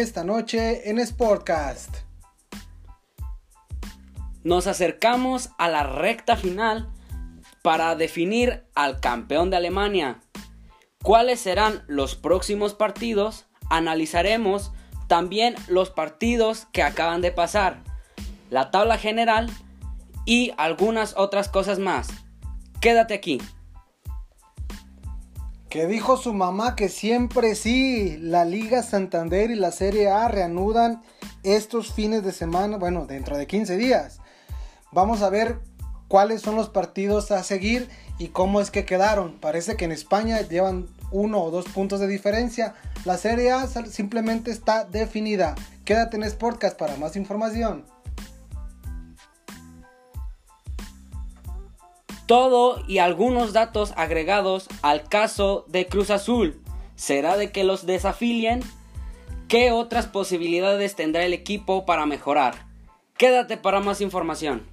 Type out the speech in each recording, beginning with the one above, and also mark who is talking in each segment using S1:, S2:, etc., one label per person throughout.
S1: esta noche en Sportcast.
S2: Nos acercamos a la recta final para definir al campeón de Alemania. ¿Cuáles serán los próximos partidos? Analizaremos también los partidos que acaban de pasar, la tabla general y algunas otras cosas más. Quédate aquí.
S1: Que dijo su mamá que siempre sí, la Liga Santander y la Serie A reanudan estos fines de semana, bueno, dentro de 15 días. Vamos a ver cuáles son los partidos a seguir y cómo es que quedaron. Parece que en España llevan uno o dos puntos de diferencia. La Serie A simplemente está definida. Quédate en Sportcast para más información.
S2: Todo y algunos datos agregados al caso de Cruz Azul. ¿Será de que los desafilien? ¿Qué otras posibilidades tendrá el equipo para mejorar? Quédate para más información.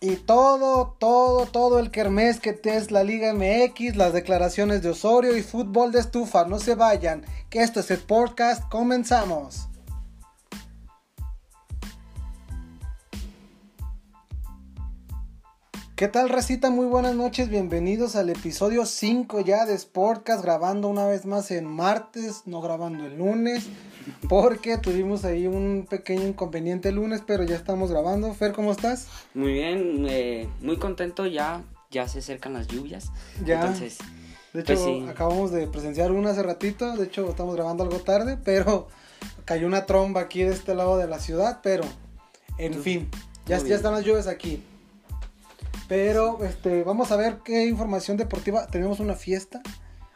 S1: Y todo, todo, todo el kermés que es la Liga MX, las declaraciones de Osorio y fútbol de estufa. No se vayan, que esto es el podcast. Comenzamos. ¿Qué tal, Recita? Muy buenas noches, bienvenidos al episodio 5 ya de Sportcast, grabando una vez más en martes, no grabando el lunes, porque tuvimos ahí un pequeño inconveniente el lunes, pero ya estamos grabando. Fer, ¿cómo estás?
S2: Muy bien, eh, muy contento, ya, ya se acercan las lluvias. Ya. Entonces,
S1: de hecho, pues acabamos de presenciar una hace ratito, de hecho estamos grabando algo tarde, pero cayó una tromba aquí de este lado de la ciudad, pero en fin, ya, ya están las lluvias aquí. Pero este, vamos a ver qué información deportiva. Tenemos una fiesta.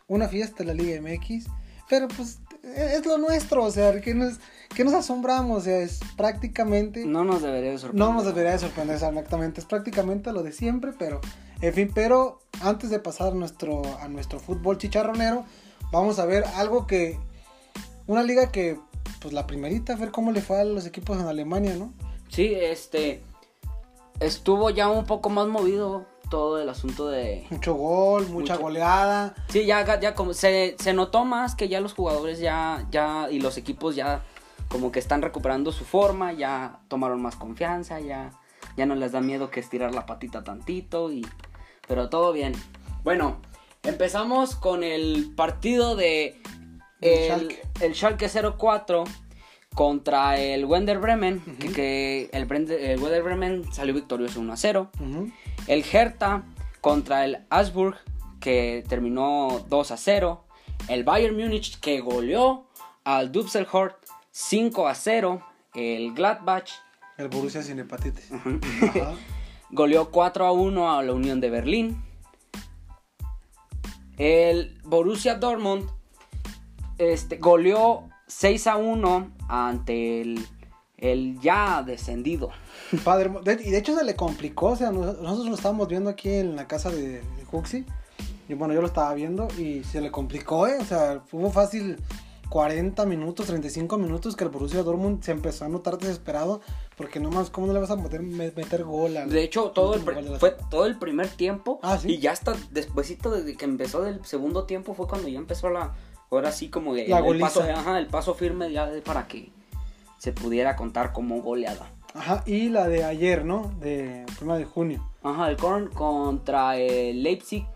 S1: Una fiesta en la Liga MX. Pero pues es lo nuestro. O sea, que nos, que nos asombramos. O sea, es prácticamente.
S2: No nos debería de sorprender.
S1: No nos debería de sorprender exactamente. Es prácticamente lo de siempre. Pero, en fin, pero antes de pasar a nuestro, a nuestro fútbol chicharronero, vamos a ver algo que. Una liga que, pues la primerita, a ver cómo le fue a los equipos en Alemania, ¿no?
S2: Sí, este estuvo ya un poco más movido todo el asunto de...
S1: Mucho gol, mucha goleada.
S2: Sí, ya, ya como se, se, notó más que ya los jugadores ya, ya y los equipos ya como que están recuperando su forma, ya tomaron más confianza, ya, ya no les da miedo que estirar la patita tantito y... Pero todo bien. Bueno, empezamos con el partido de... El, el Schalke 04 contra el Wender Bremen, que, el, el, Wender Bremen salió victorioso 1 a 0. El Hertha contra el Asburg, que terminó 2 a 0. El Bayern Múnich, que goleó al Düsseldorf 5 a 0. El Gladbach.
S1: El Borussia sin hepatitis.
S2: goleó 4 a 1 a la Unión de Berlín. El Borussia Dortmund este, goleó 6 a 1 ante el, ya descendido.
S1: Padre, y de hecho se le complicó, o sea, nosotros lo estábamos viendo aquí en la casa de, de Huxi. Y bueno, yo lo estaba viendo y se le complicó, ¿eh? O sea, fue fácil 40 minutos, 35 minutos que el Borussia Dortmund se empezó a notar desesperado porque nomás, ¿cómo no le vas a meter, meter gol?
S2: de hecho, todo el, fue todo el primer tiempo ah, y ya hasta despuésito de que empezó del segundo tiempo fue cuando ya empezó la, Ahora sí como el, paso, el paso firme ya para que se pudiera contar como goleada.
S1: Ajá, y la de ayer, ¿no? De 1 de junio.
S2: Ajá, el Korn contra el Leipzig,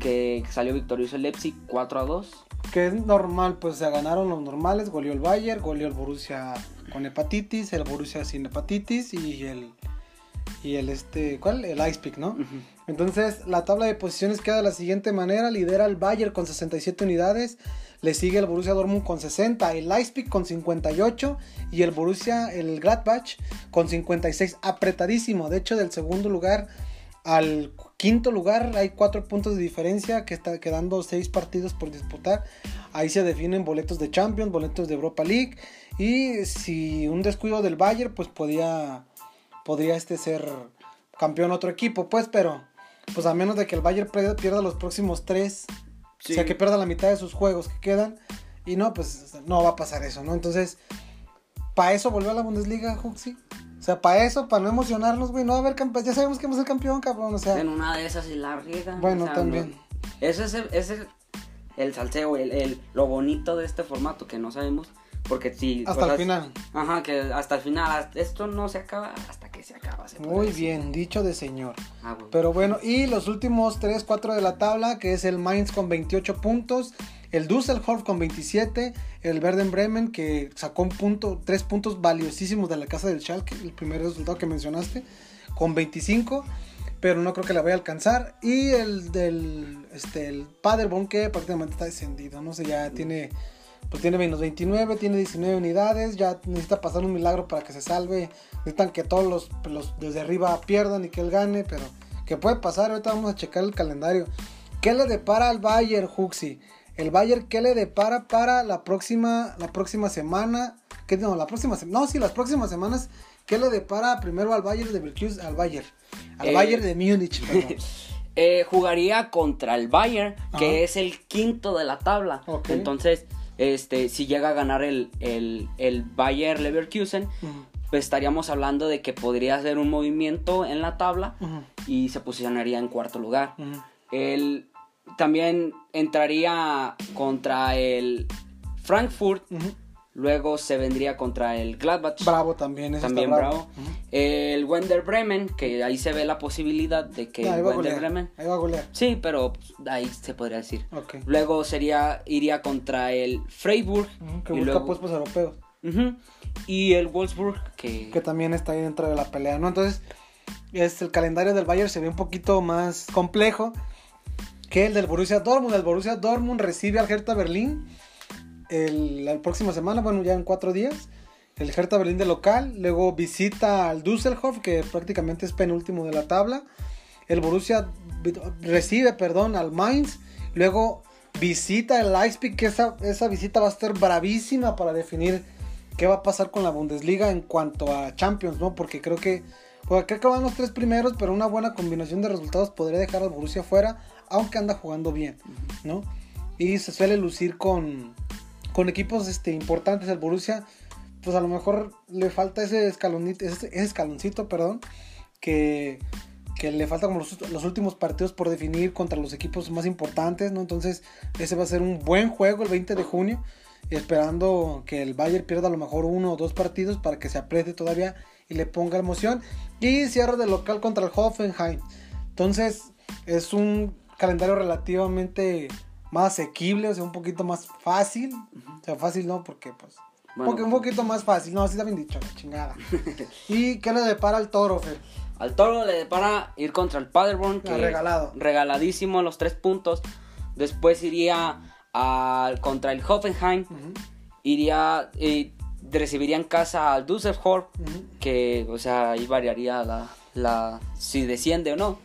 S2: que salió victorioso el Leipzig 4 a 2.
S1: Que es normal, pues se ganaron los normales, goleó el Bayern, goleó el Borussia con hepatitis, el Borussia sin hepatitis y el y el este, ¿cuál? El Ice Peak, ¿no? Entonces, la tabla de posiciones queda de la siguiente manera, lidera el Bayern con 67 unidades, le sigue el Borussia Dortmund con 60, el Leipzig con 58 y el Borussia, el Gladbach con 56. Apretadísimo. De hecho, del segundo lugar al quinto lugar hay cuatro puntos de diferencia que está quedando seis partidos por disputar. Ahí se definen boletos de Champions, boletos de Europa League. Y si un descuido del Bayern, pues podría este ser campeón otro equipo, pues, pero pues a menos de que el Bayern pierda los próximos tres o sea, que pierda la mitad de sus juegos que quedan. Y no, pues no va a pasar eso, ¿no? Entonces, para eso volvió a la Bundesliga, Huxi. O sea, para eso, para no emocionarnos, güey, no va a haber campeón. Ya sabemos que vamos a ser campeón, cabrón. O sea.
S2: En una de esas y la riega.
S1: Bueno, también.
S2: ese es el, ese el salseo, el, el, lo bonito de este formato que no sabemos. Porque si.
S1: Hasta el final.
S2: Ajá, que hasta el final. Esto no se acaba hasta que se acaba. se
S1: Muy bien, dicho de señor.
S2: Ah, güey.
S1: Pero bueno, y los últimos 3, 4 de la tabla, que es el Mainz con 28 puntos, el Düsseldorf con 27, el Werder Bremen que sacó un punto, 3 puntos valiosísimos de la casa del Schalke, el primer resultado que mencionaste, con 25, pero no creo que la vaya a alcanzar. Y el del este, el Paderborn que prácticamente está descendido, no sé, ya tiene pues tiene menos 29, tiene 19 unidades, ya necesita pasar un milagro para que se salve. Necesitan que todos los, los desde arriba pierdan y que él gane, pero que puede pasar. Ahorita vamos a checar el calendario. ¿Qué le depara al Bayern, Huxi? El Bayern, ¿qué le depara para la próxima, la próxima semana? ¿Qué no, la próxima semana? No, sí, las próximas semanas. ¿Qué le depara primero al Bayern de Leverkusen? Al Bayern. Al
S2: Eh,
S1: Bayern de Múnich.
S2: Eh, jugaría contra el Bayern, que
S1: Ajá.
S2: es el quinto de la tabla. Entonces, este, si llega a ganar el, el, el Bayern Leverkusen, pues estaríamos hablando de que podría hacer un movimiento en la tabla y se posicionaría en cuarto lugar. Él también entraría contra el Frankfurt, luego se vendría contra el Gladbach.
S1: Bravo también, ese
S2: También
S1: está
S2: bravo.
S1: Ujú.
S2: El Wender Bremen, que ahí se ve la posibilidad de que
S1: Ah, ahí a
S2: Wender
S1: golear.
S2: Bremen.
S1: Ahí va a golear.
S2: Sí, pero pues, ahí se podría decir. Luego sería iría contra el Freiburg
S1: Que
S2: y
S1: busca
S2: luego-
S1: puestos europeos.
S2: Ujú, y el Wolfsburg que,
S1: Que también está ahí dentro de la pelea, ¿no? Entonces, es, el calendario del Bayern se ve un poquito más complejo que el del Borussia Dortmund. El Borussia Dortmund recibe al Hertha Berlín el, la próxima semana, bueno, ya en cuatro días. El Hertha Berlín de local. Luego visita al Düsseldorf, que prácticamente es penúltimo de la tabla. El Borussia recibe, perdón, al Mainz. Luego visita el Leipzig, que esa, esa visita va a estar bravísima para definir qué va a pasar con la Bundesliga en cuanto a Champions, ¿no? Porque creo que, porque creo que van los tres primeros, pero una buena combinación de resultados podría dejar al Borussia fuera, aunque anda jugando bien, ¿no? Y se suele lucir con, con equipos este, importantes. El Borussia, pues a lo mejor le falta ese escalonito, ese, ese escaloncito, perdón, que, que le falta como los, los últimos partidos por definir contra los equipos más importantes, ¿no? Entonces, ese va a ser un buen juego el 20 de junio, esperando que el Bayern pierda a lo mejor uno o dos partidos para que se apriete todavía y le ponga emoción. Y cierre de local contra el Hoffenheim. Entonces, es un calendario relativamente más asequible, o sea, un poquito más fácil. O sea, fácil no, porque pues...
S2: Bueno.
S1: porque un poquito más fácil, no, así está bien dicho, la chingada. ¿Y qué le depara al toro, Fer?
S2: al Toro le depara ir contra el Paderborn que
S1: Ah, regalado.
S2: regaladísimo los tres puntos. Después iría al contra el Hoffenheim, iría y recibiría en casa al Düsseldorf
S1: ujú,
S2: que, o sea, ahí variaría la, la si desciende o no.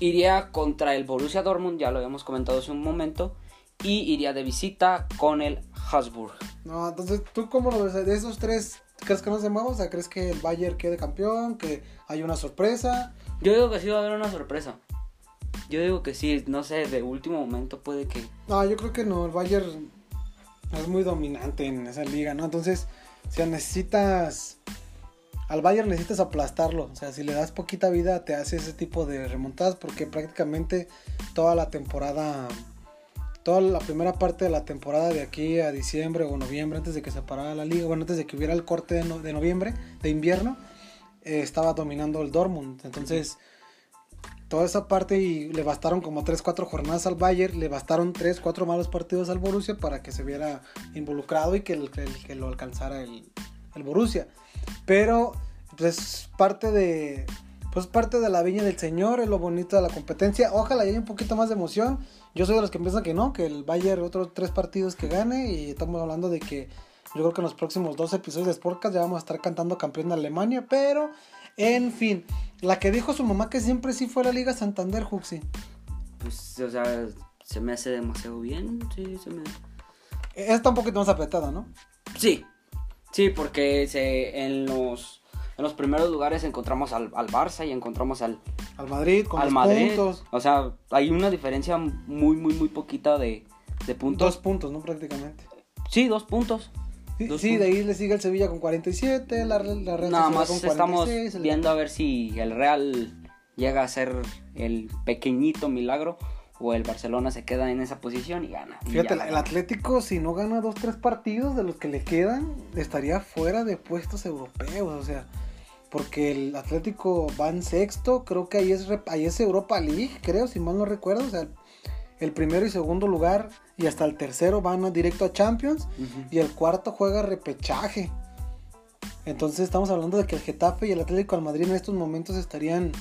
S2: Iría contra el Borussia Dortmund, ya lo habíamos comentado hace un momento, y iría de visita con el Habsburg.
S1: No, entonces, ¿tú cómo lo ves? De esos tres, ¿crees que no se mueva? O sea, ¿crees que el Bayern quede campeón? ¿Que hay una sorpresa?
S2: Yo digo que sí va a haber una sorpresa. Yo digo que sí, no sé, de último momento puede que...
S1: No, yo creo que no, el Bayern es muy dominante en esa liga, ¿no? Entonces, o sea, necesitas... Al Bayern necesitas aplastarlo, o sea, si le das poquita vida te hace ese tipo de remontadas porque prácticamente toda la temporada, toda la primera parte de la temporada de aquí a diciembre o noviembre, antes de que se parara la liga, bueno, antes de que hubiera el corte de, no- de noviembre, de invierno, eh, estaba dominando el Dortmund, entonces toda esa parte y le bastaron como 3, 4 jornadas al Bayern, le bastaron 3, 4 malos partidos al Borussia para que se viera involucrado y que el- que lo alcanzara el, el Borussia. Pero pues parte de pues parte de la viña del señor, es lo bonito de la competencia. Ojalá haya un poquito más de emoción. Yo soy de los que piensan que no, que el Bayern otros tres partidos que gane y estamos hablando de que yo creo que en los próximos dos episodios de Sportcast ya vamos a estar cantando campeón de Alemania, pero en fin, la que dijo su mamá que siempre sí fue la Liga Santander, Juxi.
S2: Pues, o sea, se me hace demasiado bien, sí, se me...
S1: Está un poquito más apretada, ¿no?
S2: Sí, sí, porque se, en, los, en los primeros lugares encontramos al, al Barça y encontramos al,
S1: Al Madrid con
S2: al Madrid.
S1: puntos.
S2: O sea, hay una diferencia muy, muy, muy poquita de, de puntos.
S1: Dos puntos, ¿no? Prácticamente.
S2: Sí, dos puntos.
S1: Sí,
S2: Dos
S1: sí, de ahí le sigue el Sevilla con 47, la, la Real
S2: Nada más
S1: con
S2: estamos
S1: 46, el-
S2: viendo a ver si el Real llega a ser el pequeñito milagro o el Barcelona se queda en esa posición y gana. y
S1: Fíjate, el. Atlético, si no gana dos, tres partidos de los que le quedan, estaría fuera de puestos europeos. O sea, porque el Atlético va en sexto, creo que ahí es, ahí es Europa League, creo, si mal no recuerdo. O sea, el primero y segundo lugar y hasta el tercero van directo a Champions. Y el cuarto juega repechaje. Entonces estamos hablando de que el Getafe y el Atlético de Madrid en estos momentos estarían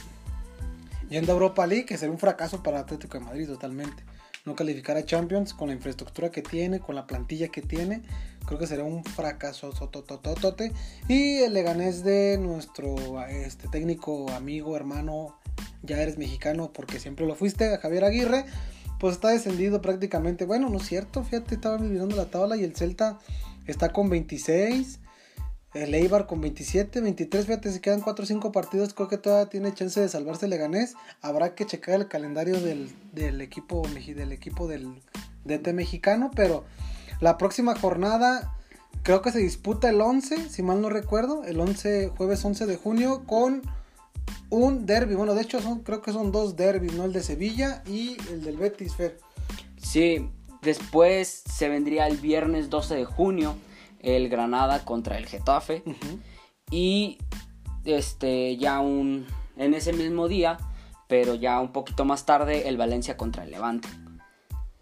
S1: yendo a Europa League, que sería un fracaso para el Atlético de Madrid totalmente. No calificar a Champions con la infraestructura que tiene, con la plantilla que tiene, creo que sería un fracaso sototototote. Y el Leganés de nuestro este, técnico, amigo, hermano, ya eres mexicano porque siempre lo fuiste, Javier Aguirre, pues está descendido prácticamente. Bueno, no es cierto, fíjate, estaba mirando la tabla y el Celta está con 26. El Eibar con 27, 23, fíjate, si quedan 4 o 5 partidos, creo que todavía tiene chance de salvarse Leganés. Habrá que checar el calendario del, del equipo, del equipo del DT mexicano, pero la próxima jornada creo que se disputa el 11, si mal no recuerdo, el 11, jueves 11 de junio, con un derby. Bueno, de hecho, creo que son dos derbis, ¿no? El de Sevilla y el del Betis, Fer.
S2: Sí, después se vendría el viernes 12 de junio el Granada contra el Getafe y este ya un en ese mismo día, pero ya un poquito más tarde el Valencia contra el Levante.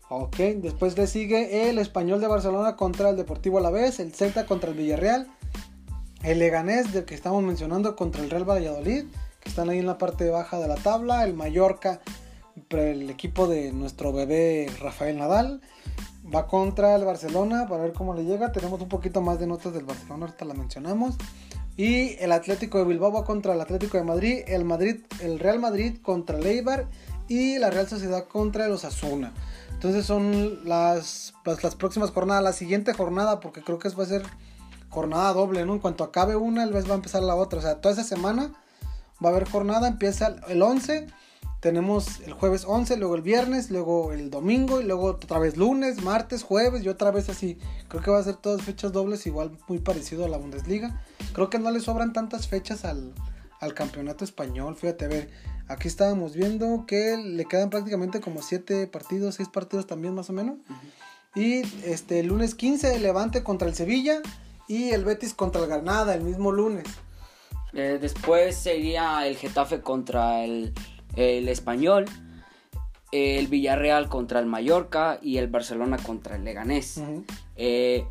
S1: Ok, después le sigue el Español de Barcelona contra el Deportivo Alavés, el Celta contra el Villarreal, el Leganés del que estamos mencionando contra el Real Valladolid, que están ahí en la parte baja de la tabla, el Mallorca, el equipo de nuestro bebé Rafael Nadal, va contra el Barcelona para ver cómo le llega, tenemos un poquito más de notas del Barcelona, ahorita la mencionamos. Y el Atlético de Bilbao va contra el Atlético de Madrid, el Madrid, el Real Madrid contra el Eibar y la Real Sociedad contra el Osasuna. Entonces son las, pues, las próximas jornadas, la siguiente jornada, porque creo que va a ser jornada doble, ¿no? En cuanto acabe una, el vez va a empezar la otra. O sea, toda esa semana va a haber jornada, empieza el 11, tenemos el jueves 11, luego el viernes, luego el domingo y luego otra vez lunes, martes, jueves y otra vez así. Creo que va a ser todas fechas dobles, igual muy parecido a la Bundesliga. Creo que no le sobran tantas fechas al, al campeonato español. Fíjate, a ver, aquí estábamos viendo que le quedan prácticamente como 7 partidos, 6 partidos también más o menos. Y este el lunes 15 el Levante contra el Sevilla y el Betis contra el Granada el mismo lunes.
S2: Eh, después sería el Getafe contra el, el Español, el Villarreal contra el Mallorca y el Barcelona contra el Leganés. Eh,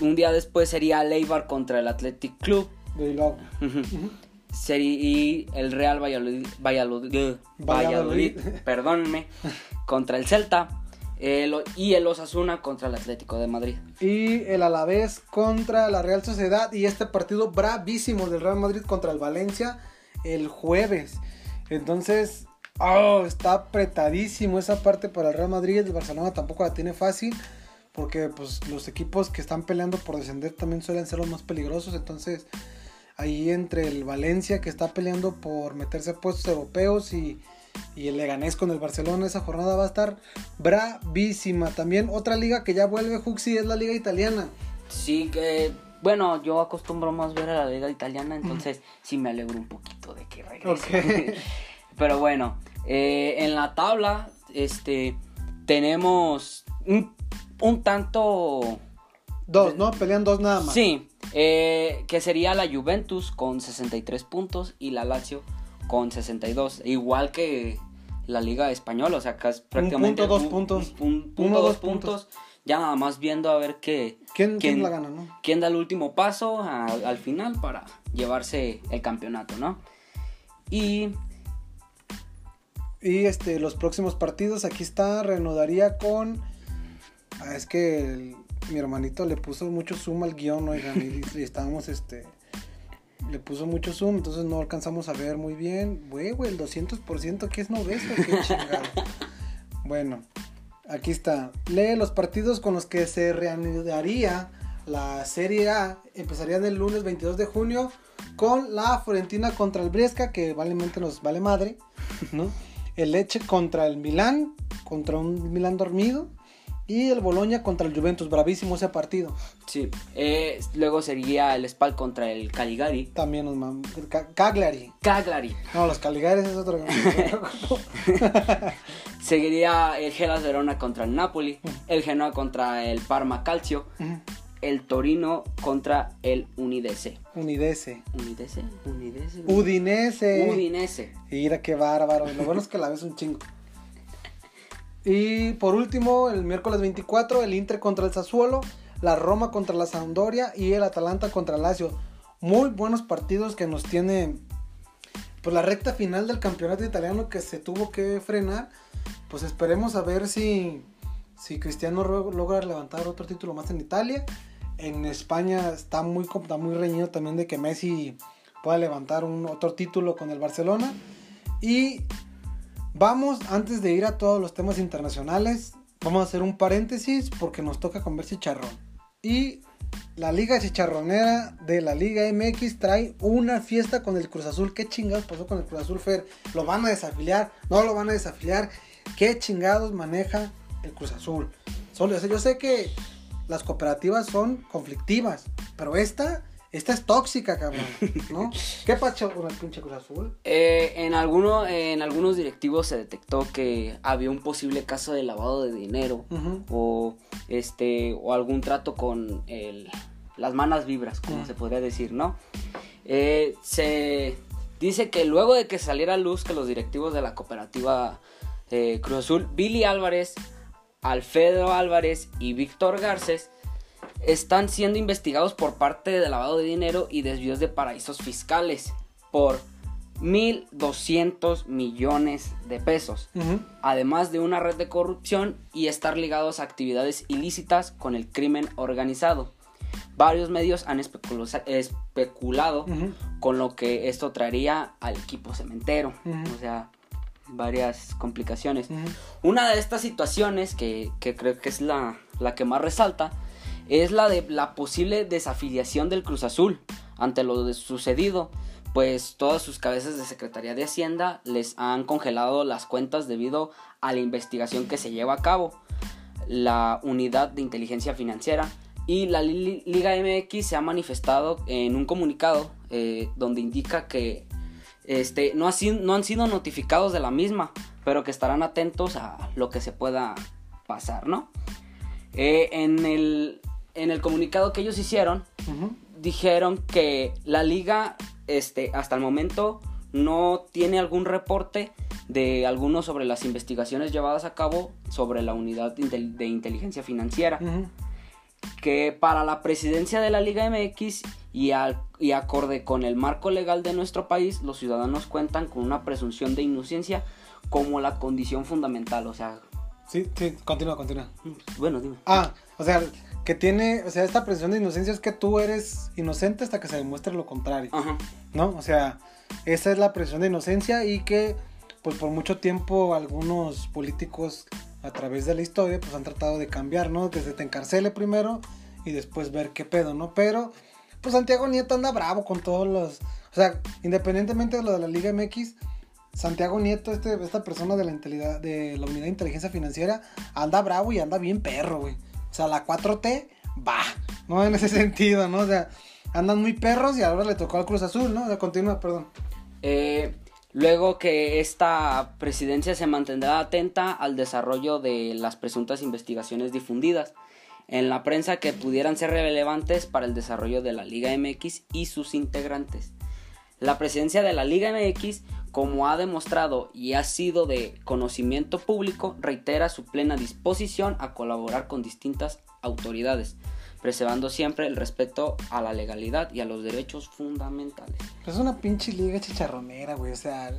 S2: un día después sería el Eibar contra el Athletic Club
S1: de Bilbao.
S2: Y el Real Valladolid, Valladolid,
S1: Valladolid.
S2: Valladolid, perdónenme, contra el Celta el- y el Osasuna contra el Atlético de Madrid.
S1: Y el Alavés contra la Real Sociedad. Y este partido bravísimo del Real Madrid contra el Valencia el jueves. Entonces, oh, está apretadísimo esa parte para el Real Madrid. El Barcelona tampoco la tiene fácil. Porque pues, los equipos que están peleando por descender también suelen ser los más peligrosos. Entonces, ahí entre el Valencia que está peleando por meterse a puestos europeos y, y el Leganés con el Barcelona, esa jornada va a estar bravísima. También otra liga que ya vuelve Juxi es la liga italiana.
S2: Sí que, bueno, yo acostumbro más ver a la liga italiana, entonces sí me alegro un poquito de que regrese.
S1: Ok.
S2: Pero bueno, eh, en la tabla, este, tenemos un, un tanto...
S1: Dos, ¿no? Pelean dos nada más.
S2: Sí, eh, que sería la Juventus con 63 puntos y la Lazio con 62. Igual que la Liga Española, o sea, acá es prácticamente
S1: punto, dos puntos.
S2: Un, un punto,
S1: Uno,
S2: dos
S1: dos puntos.
S2: puntos. Ya nada más viendo a ver qué,
S1: ¿Quién, quién
S2: quién-
S1: la gana, no?
S2: quién da el último paso a- al final para llevarse el campeonato, ¿no? Y
S1: Y este, los próximos partidos, aquí está, reanudaría con. Ah, es que el- mi hermanito le puso mucho zoom al guion, oigan, y, y estábamos este. Le puso mucho zoom, entonces no alcanzamos a ver muy bien. Güey, güey, el 200% que es no ves, qué chingado. Bueno, aquí está. Lee los partidos con los que se reanudaría la Serie A. Empezarían el lunes 22 de junio con la Fiorentina contra el Bresca, que valemente nos vale madre, ¿no? El Leche contra el Milán, contra un Milán dormido. Y el Boloña contra el Juventus, bravísimo ese partido.
S2: Sí. Eh, luego sería el Spal contra el Caligari.
S1: También nos mam- Ca- Cagliari.
S2: Cagliari.
S1: No, los Caligares es otro.
S2: Seguiría el Hellas Verona contra el Napoli. El Genoa contra el Parma Calcio. El Torino contra el Unidese.
S1: Unidese.
S2: ¿Unidese? ¿Unidese?
S1: Udinese.
S2: Udinese.
S1: Mira qué bárbaro. Lo bueno es que la ves un chingo. Y por último, el miércoles 24, el Inter contra el Sassuolo, la Roma contra la Sampdoria y el Atalanta contra el Lazio. Muy buenos partidos que nos tiene pues la recta final del campeonato italiano que se tuvo que frenar. Pues esperemos a ver si si Cristiano logra levantar otro título más en Italia. En España está muy está muy reñido también de que Messi pueda levantar un otro título con el Barcelona. Y vamos, antes de ir a todos los temas internacionales, vamos a hacer un paréntesis porque nos toca comer chicharrón. Y la Liga Chicharronera de la Liga MX trae una fiesta con el Cruz Azul. ¿Qué chingados pasó con el Cruz Azul, Fer? ¿Lo van a desafiliar? ¿No lo van a desafiliar? ¿Qué chingados maneja el Cruz Azul? Solo, yo sé que las cooperativas son conflictivas, pero esta, esta es tóxica, cabrón, ¿no? ¿Qué pasó con el pinche Cruz Azul?
S2: Eh, en, alguno, en algunos directivos se detectó que había un posible caso de lavado de dinero o este o algún trato con el, las manos vibras, como se podría decir, ¿no? Eh, se dice que luego de que saliera a luz que los directivos de la cooperativa eh, Cruz Azul, Billy Álvarez, Alfredo Álvarez y Víctor Garces están siendo investigados por parte de lavado de dinero y desvíos de paraísos fiscales por 1.200 millones de pesos. Además de una red de corrupción y estar ligados a actividades ilícitas con el crimen organizado. Varios medios han especulado con lo que esto traería al equipo cementero, o sea, varias complicaciones. Una de estas situaciones que, que creo que es la, la que más resalta es la de la posible desafiliación del Cruz Azul ante lo sucedido, pues todas sus cabezas de Secretaría de Hacienda les han congelado las cuentas debido a la investigación que se lleva a cabo. La unidad de inteligencia financiera y la Li- Liga MX se ha manifestado en un comunicado eh, donde indica que este, no, ha no han sido notificados de la misma, pero que estarán atentos a lo que se pueda pasar, ¿no? Eh, en, el, en el comunicado que ellos hicieron, dijeron que la liga este, hasta el momento no tiene algún reporte de alguno sobre las investigaciones llevadas a cabo sobre la unidad de intel- de inteligencia financiera que para la presidencia de la Liga MX y, al- y acorde con el marco legal de nuestro país, los ciudadanos cuentan con una presunción de inocencia como la condición fundamental. O sea,
S1: Sí, sí, continúa, continúa.
S2: bueno, dime.
S1: Ah, o sea, que tiene, o sea, esta presunción de inocencia es que tú eres inocente hasta que se demuestre lo contrario,
S2: Ajá.
S1: ¿no? O sea, esa es la presunción de inocencia y que, pues por mucho tiempo algunos políticos a través de la historia, pues han tratado de cambiar, ¿no? Que se te encarcele primero y después ver qué pedo, ¿no? Pero, pues Santiago Nieto anda bravo con todos los, o sea, independientemente de lo de la Liga MX, Santiago Nieto, este, esta persona de la, de la unidad de inteligencia financiera, anda bravo y anda bien perro, güey. O sea, la 4T, va, ¿no? En ese sentido, ¿no? O sea, andan muy perros y ahora le tocó al Cruz Azul, ¿no? O sea, continúa, perdón.
S2: Eh, luego que esta presidencia se mantendrá atenta al desarrollo de las presuntas investigaciones difundidas en la prensa que pudieran ser relevantes para el desarrollo de la Liga MX y sus integrantes. La presidencia de la Liga MX, como ha demostrado y ha sido de conocimiento público, reitera su plena disposición a colaborar con distintas autoridades, preservando siempre el respeto a la legalidad y a los derechos fundamentales.
S1: Es una pinche liga chicharronera, güey. O sea,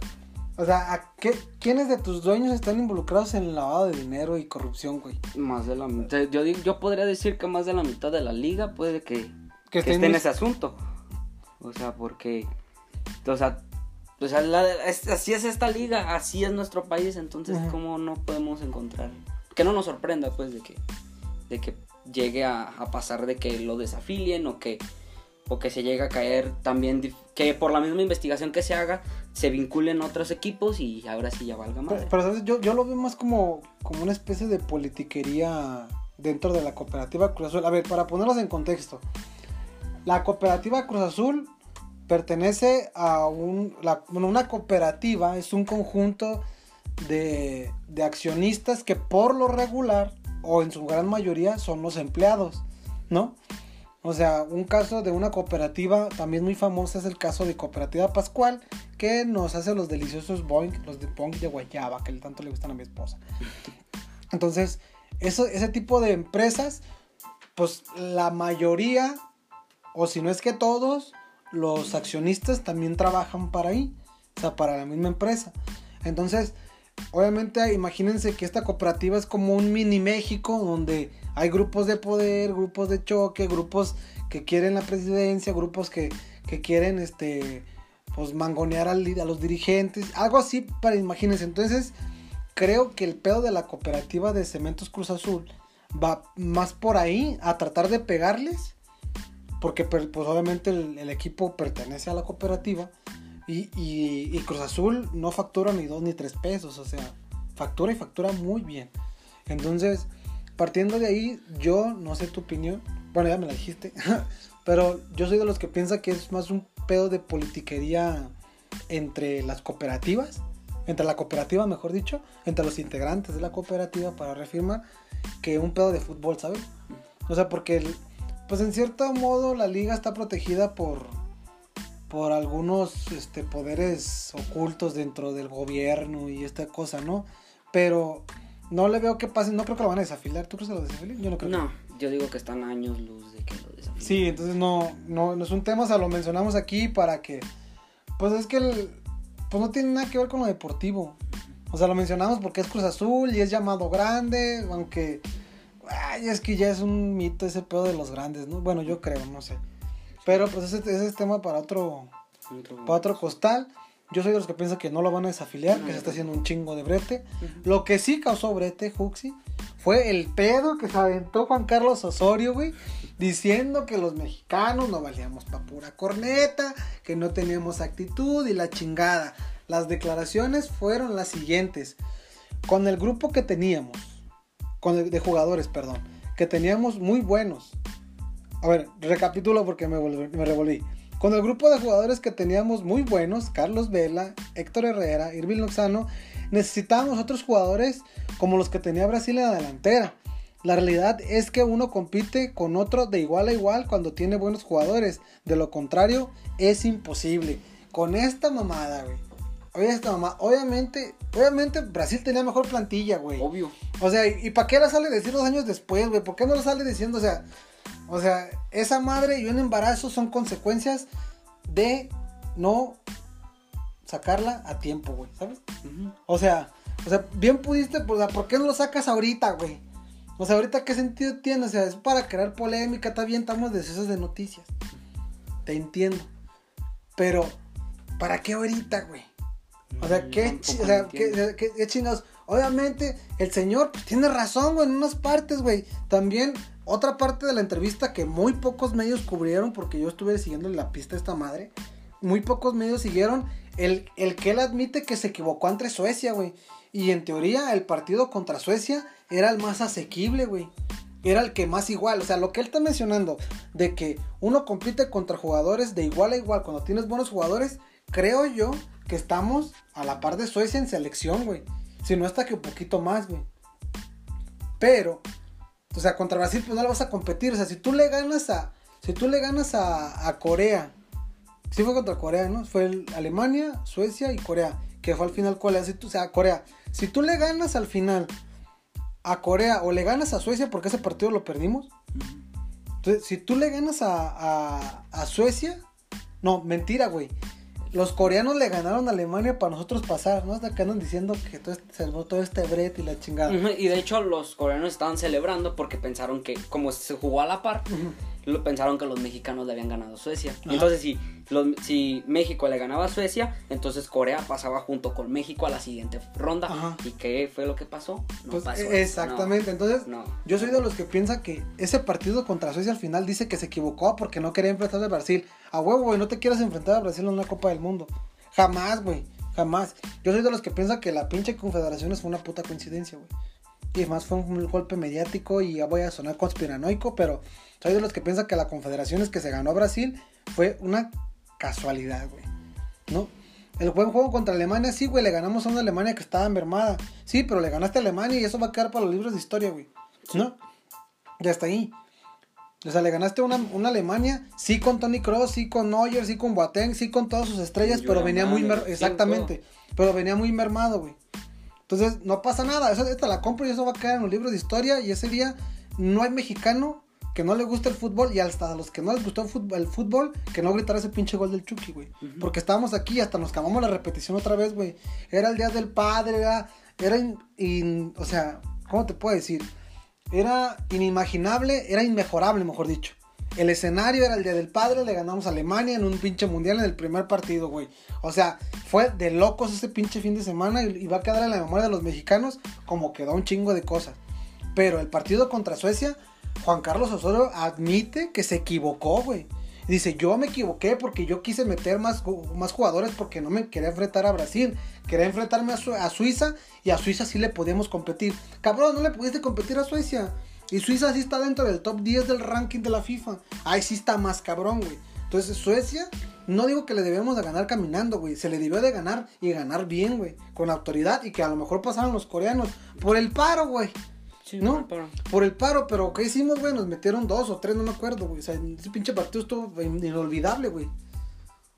S1: o sea, ¿a qué, ¿quiénes de tus dueños están involucrados en el lavado de dinero y corrupción, güey?
S2: Más de la mitad. Yo, yo podría decir que más de la mitad de la liga puede que,
S1: Que
S2: esté en ese asunto. O sea, porque. O sea, sea la- es- así es esta liga, así es nuestro país. Entonces,
S1: Ujú.
S2: ¿cómo no podemos encontrar? Que no nos sorprenda, pues, de que, de que llegue a, a pasar de que lo desafilien o que, o que se llegue a caer también. Que por la misma investigación que se haga, se vinculen otros equipos y ahora sí ya valga más.
S1: Pero, pero, ¿sabes? Yo, yo lo veo más como, como una especie de politiquería dentro de la cooperativa Cruz Azul. A ver, para ponerlos en contexto. La cooperativa Cruz Azul pertenece a un, una cooperativa, es un conjunto de, accionistas que por lo regular, o en su gran mayoría, son los empleados, ¿no? O sea, un caso de una cooperativa también muy famosa es el caso de Cooperativa Pascual, que nos hace los deliciosos boing, los de boing de guayaba, que tanto le gustan a mi esposa. Entonces, ese tipo de empresas, pues la mayoría, o si no es que todos, los accionistas también trabajan para ahí, o sea, para la misma empresa. Entonces, obviamente, imagínense que esta cooperativa es como un mini México, donde hay grupos de poder, grupos de choque, grupos que quieren la presidencia, grupos que, que quieren este pues mangonear a los dirigentes, algo así para imagínense. Entonces, creo que el pedo de la cooperativa de Cementos Cruz Azul va más por ahí a tratar de pegarles, porque pues obviamente el, el equipo pertenece a la cooperativa y, y, y, Cruz Azul no factura ni dos ni tres pesos, o sea, factura y factura muy bien. Entonces, partiendo de ahí, yo no sé tu opinión. Bueno, ya me la dijiste. pero yo soy de los que piensa que es más un pedo de politiquería entre las cooperativas. Entre la cooperativa, mejor dicho. Entre los integrantes de la cooperativa para reafirmar. Que un pedo de fútbol, ¿sabes? O sea, porque, pues en cierto modo, la liga está protegida por por algunos este, poderes ocultos dentro del gobierno y esta cosa, ¿no? Pero no le veo que pase, no creo que lo van a desafilar. ¿Tú crees que lo desafilen? Yo no creo.
S2: No, yo digo que están años luz de que lo desafilen.
S1: Sí, entonces no, no, no es un tema, o sea, lo mencionamos aquí para que, pues es que, el, pues no tiene nada que ver con lo deportivo. O sea, lo mencionamos porque es Cruz Azul y es llamado grande, aunque, ay, es que ya es un mito ese pedo de los grandes, ¿no? Bueno, yo creo, no sé. Pero pues ese, ese es tema para otro, para otro costal. Yo soy de los que piensan que no lo van a desafiliar, que se está haciendo un chingo de brete. Lo que sí causó brete, Juxi, fue el pedo que se aventó Juan Carlos Osorio, güey, diciendo que los mexicanos no valíamos pa' pura corneta, que no teníamos actitud y la chingada. Las declaraciones fueron las siguientes. Con el grupo que teníamos, con de jugadores, perdón, que teníamos muy buenos. A ver, recapitulo porque me, me revolví. Con el grupo de jugadores que teníamos muy buenos, Carlos Vela, Héctor Herrera, Irving Lozano, necesitábamos otros jugadores como los que tenía Brasil en la delantera. La realidad es que uno compite con otro de igual a igual cuando tiene buenos jugadores. De lo contrario, es imposible. Con esta mamada, güey. Oye, esta mamá, obviamente, obviamente Brasil tenía mejor plantilla, güey.
S2: Obvio.
S1: O sea, ¿y para qué la sale decir dos años después, güey? ¿Por qué no lo sale diciendo? O sea, o sea, esa madre y un embarazo son consecuencias de no sacarla a tiempo, güey, ¿sabes? O sea, o sea, bien pudiste, pues, o sea, ¿por qué no lo sacas ahorita, güey? O sea, ahorita qué sentido tiene, o sea, es para crear polémica, está bien, estamos deseosos de noticias. Te entiendo. Pero, ¿para qué ahorita, güey? O sea, ¿qué, o
S2: lo
S1: sea,
S2: entiendo.
S1: qué, qué- qué chingados? Obviamente, el señor tiene razón, güey, en unas partes, güey. También, otra parte de la entrevista que muy pocos medios cubrieron, porque yo estuve siguiendo la pista a esta madre. Muy pocos medios siguieron el, el que él admite que se equivocó ante Suecia, güey. Y en teoría, el partido contra Suecia era el más asequible, güey. Era el que más igual. O sea, lo que él está mencionando de que uno compite contra jugadores de igual a igual cuando tienes buenos jugadores, creo yo que estamos a la par de Suecia en selección, güey. Si no hasta que un poquito más, güey. Pero, o sea, contra Brasil pues no le vas a competir. O sea, si tú le ganas a, si tú le ganas a, a Corea, sí fue contra Corea, ¿no? Fue el- Alemania, Suecia y Corea, que fue al final Corea. Si tú, o sea, Corea, si tú le ganas al final a Corea o le ganas a Suecia porque ese partido lo perdimos. Entonces, si tú le ganas a, a, a Suecia, no, mentira, güey. Los coreanos le ganaron a Alemania para nosotros pasar, ¿no? Hasta que andan diciendo que todo este, salvó todo este brete y la chingada.
S2: Y de hecho los coreanos estaban celebrando porque pensaron que como se jugó a la par. Lo- pensaron que los mexicanos le habían ganado a Suecia.
S1: Ajá.
S2: Entonces si, los- si México le ganaba a Suecia, entonces Corea pasaba junto con México a la siguiente ronda.
S1: Ajá.
S2: ¿Y qué fue lo que pasó? No
S1: Pues,
S2: pasó.
S1: exactamente, entonces
S2: No.
S1: yo soy de los que piensa que ese partido contra Suecia al final dice que se equivocó porque no quería enfrentar a Brasil. A huevo, güey, no te quieras enfrentar a Brasil en una Copa del Mundo. Jamás, güey. Jamás. Yo soy de los que piensa que la pinche confederaciones fue una puta coincidencia, güey. Y además fue un golpe mediático y ya voy a sonar conspiranoico, pero soy de los que piensa que la confederaciones que se ganó Brasil fue una casualidad, güey. ¿No? El buen juego contra Alemania, sí, güey, le ganamos a una Alemania que estaba envermada. Sí, pero le ganaste a Alemania y eso va a quedar para los libros de historia, güey. ¿No? Ya está ahí. O sea, le ganaste una, una Alemania, sí con Tony Cross, sí con Neuer, sí con Boateng, sí con todas sus estrellas, pero venía muy mermado. Exactamente. Pero venía muy mermado, güey. Entonces, no pasa nada. Eso, esta la compro y eso va a quedar en los libros de historia. Y ese día no hay mexicano que no le guste el fútbol y hasta a los que no les gustó el fútbol, que no gritara ese pinche gol del Chucky, güey. Porque estábamos aquí y hasta nos camamos la repetición otra vez, güey. Era el día del padre, era, era, o sea, ¿cómo te puedo decir? Era inimaginable, era inmejorable, mejor dicho. El escenario era el día del padre, le ganamos a Alemania en un pinche mundial en el primer partido, güey. O sea, fue de locos ese pinche fin de semana y, y va a quedar en la memoria de los mexicanos como quedó un chingo de cosas. Pero el partido contra Suecia Juan Carlos Osorio admite que se equivocó, güey. Dice, yo me equivoqué porque yo quise meter más, jugadores porque no me quería enfrentar a Brasil. Quería enfrentarme a, Suiza y a Suiza sí le podíamos competir. Cabrón, no le pudiste competir a Suiza. Y Suiza sí está dentro del top 10 del ranking de la FIFA. Ahí sí está más cabrón, güey. Entonces Suecia, no digo que le debemos de ganar caminando, güey. Se le debió de ganar y ganar bien, güey. Con autoridad y que a lo mejor pasaron los coreanos por el paro, güey. ¿No? Por el, paro. pero ¿qué hicimos, güey? Nos metieron dos o tres, no me acuerdo, güey. O sea, ese pinche partido estuvo inolvidable, güey.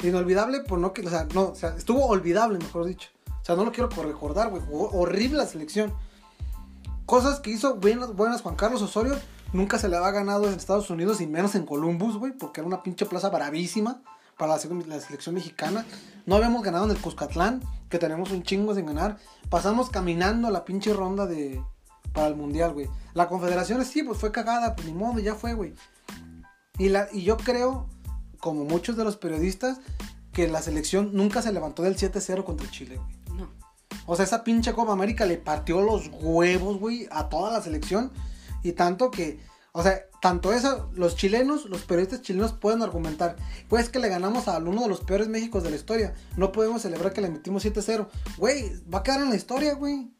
S1: Inolvidable por no que, o sea, no, o sea, estuvo olvidable, mejor dicho. O sea, no lo quiero recordar, güey. Horrible la selección. Cosas que hizo buenas, buenas Juan Carlos Osorio. Nunca se le había ganado en Estados Unidos y menos en Columbus, güey, porque era una pinche plaza bravísima para la, la, selección mexicana. No habíamos ganado en el Cuscatlán, que tenemos un chingo sin ganar. Pasamos caminando a la pinche ronda de, para el mundial, güey. La confederación sí, pues fue cagada, pues ni modo, ya fue, güey. Y, la, y yo creo, como muchos de los periodistas, que la selección nunca se levantó del 7-0 contra Chile, güey. No. O sea, esa pinche Copa América le partió los huevos, güey, a toda la selección. Y tanto que, o sea, tanto eso, los chilenos, los periodistas chilenos pueden argumentar, pues que le ganamos a uno de los peores Méxicos de la historia. No podemos celebrar que le metimos 7-0. Güey, va a quedar en la historia, güey.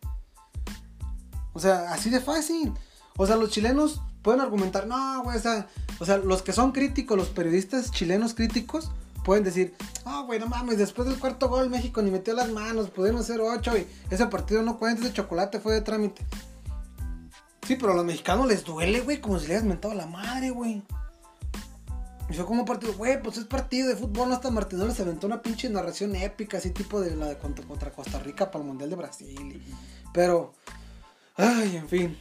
S1: O sea, así de fácil. O sea, los chilenos pueden argumentar, no, güey, o sea, o sea, los que son críticos, los periodistas chilenos críticos, pueden decir, ah, güey, no mames, después del cuarto gol México ni metió las manos, pudieron hacer ocho y ese partido no cuenta, ese chocolate fue de trámite. Sí, pero a los mexicanos les duele, güey, como si le hayas mentado la madre, güey. Y fue como partido, güey, pues es partido de fútbol, hasta Martinoli se aventó una pinche narración épica, así tipo de la de contra, contra Costa Rica para el Mundial de Brasil. Pero, Ay, en fin.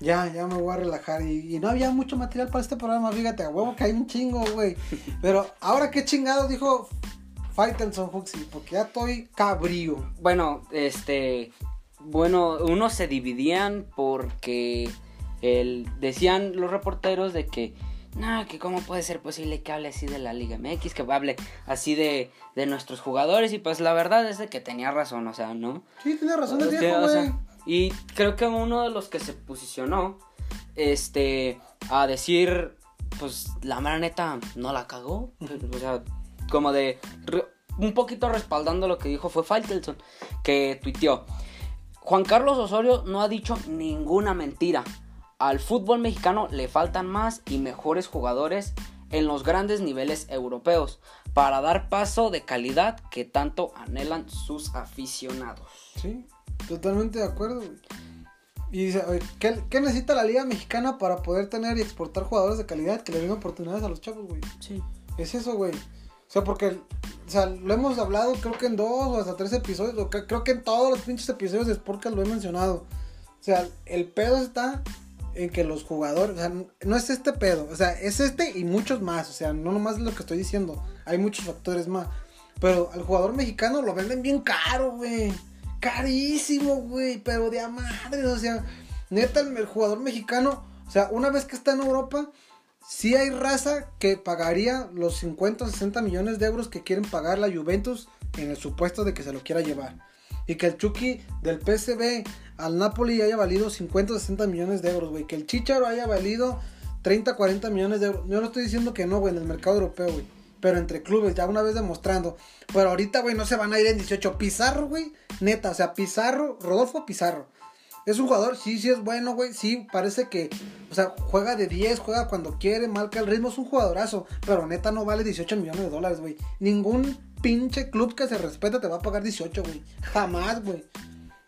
S1: Ya, ya me voy a relajar. Y, no había mucho material para este programa, fíjate, a huevo que hay un chingo, güey. Pero ahora qué chingado dijo Faitelson Huxley, porque ya estoy cabrío.
S2: Bueno, este. Bueno, unos se dividían porque el, decían los reporteros de que. No, que cómo puede ser posible que hable así de la Liga MX, que hable así de, de nuestros jugadores. Y pues la verdad es de que tenía razón, o sea, ¿no?
S1: Sí, tenía razón el viejo, güey.
S2: Y creo que uno de los que se posicionó, este, a decir, pues la mera neta no la cagó. O sea, como de, un poquito respaldando lo que dijo fue Faitelson, que tuiteó. Juan Carlos Osorio no ha dicho ninguna mentira. Al fútbol mexicano le faltan más y mejores jugadores en los grandes niveles europeos para dar paso de calidad que tanto anhelan sus aficionados.
S1: Sí, Totalmente de acuerdo, güey. Y dice, ¿qué, necesita la Liga Mexicana para poder tener y exportar jugadores de calidad que le den oportunidades a los chavos, güey?
S2: Sí.
S1: Es eso, güey. O sea, porque, o sea, lo hemos hablado creo que en dos o hasta tres episodios, o creo que en todos los pinches episodios de Sportcast lo he mencionado. O sea, el pedo está en que los jugadores, o sea, no es este pedo, o sea, es este y muchos más, o sea, no nomás lo que estoy diciendo, hay muchos factores más. Pero al jugador mexicano lo venden bien caro, güey carísimo, güey, pero de a madre, o sea, neta, el, jugador mexicano, o sea, una vez que está en Europa, sí hay raza que pagaría los 50 o 60 millones de euros que quieren pagar la Juventus en el supuesto de que se lo quiera llevar. Y que el Chucky del PSV al Napoli haya valido 50 o 60 millones de euros, güey. Que el Chicharo haya valido 30 40 millones de euros. Yo no estoy diciendo que no, güey, en el mercado europeo, güey. Pero entre clubes, ya una vez demostrando. Pero ahorita, güey, no se van a ir en 18. Pizarro, güey, neta, o sea, Pizarro, Rodolfo Pizarro. Es un jugador, sí, sí es bueno, güey. Sí, parece que, o sea, juega de 10, juega cuando quiere, marca el ritmo. Es un jugadorazo. Pero neta no vale 18 millones de dólares, güey. Ningún pinche club que se respete te va a pagar 18, güey. Jamás, güey.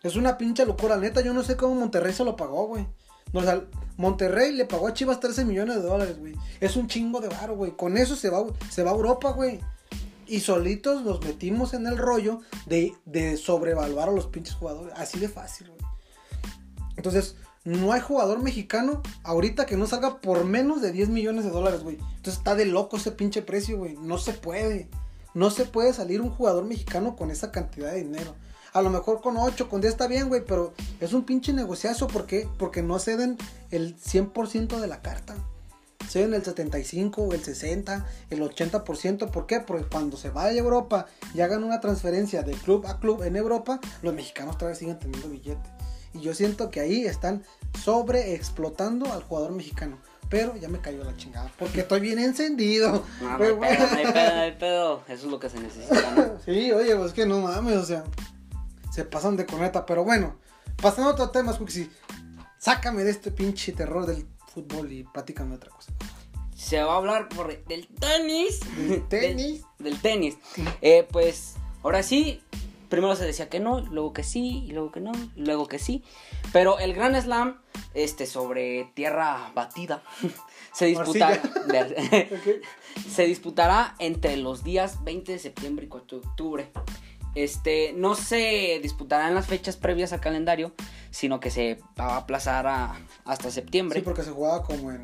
S1: Es una pinche locura. Neta, yo no sé cómo Monterrey se lo pagó, güey. Monterrey le pagó a Chivas 13 millones de dólares, güey. Es un chingo de varo, güey. Con eso se va, se va a Europa, güey. Y solitos nos metimos en el rollo de, de sobrevaluar a los pinches jugadores. Así de fácil, güey. Entonces, no hay jugador mexicano ahorita que no salga por menos de 10 millones de dólares, güey. Entonces está de loco ese pinche precio, güey. No se puede. No se puede salir un jugador mexicano con esa cantidad de dinero. A lo mejor con 8, con 10 está bien, güey, pero es un pinche negociazo. ¿Por qué? Porque no ceden el 100% de la carta. Ceden el 75, el 60, el 80%. ¿Por qué? Porque cuando se vaya a Europa y hagan una transferencia de club a club en Europa, los mexicanos todavía siguen teniendo billete. Y yo siento que ahí están sobreexplotando al jugador mexicano. Pero ya me cayó la chingada. Porque estoy bien encendido.
S2: No, no hay pedo, no hay pedo, no hay pedo. Eso es lo que se necesita, ¿no?
S1: sí, oye, pues que no mames, o sea. Se pasan de cometa. Pero bueno, pasando a otro tema, Squixi. Sácame de este pinche terror del fútbol y platícame otra cosa.
S2: Se va a hablar por del tenis.
S1: ¿Del tenis?
S2: Del, del tenis. Eh, pues, ahora sí, primero se decía que no, luego que sí, y luego que no, y luego que sí. Pero el Gran Slam, este, sobre tierra batida, se disputará,
S1: Ok.
S2: se disputará entre los días 20 de septiembre y 4 de octubre. Este, no se disputará en las fechas previas al calendario, sino que se va a aplazar a- hasta septiembre.
S1: Sí, porque se jugaba como en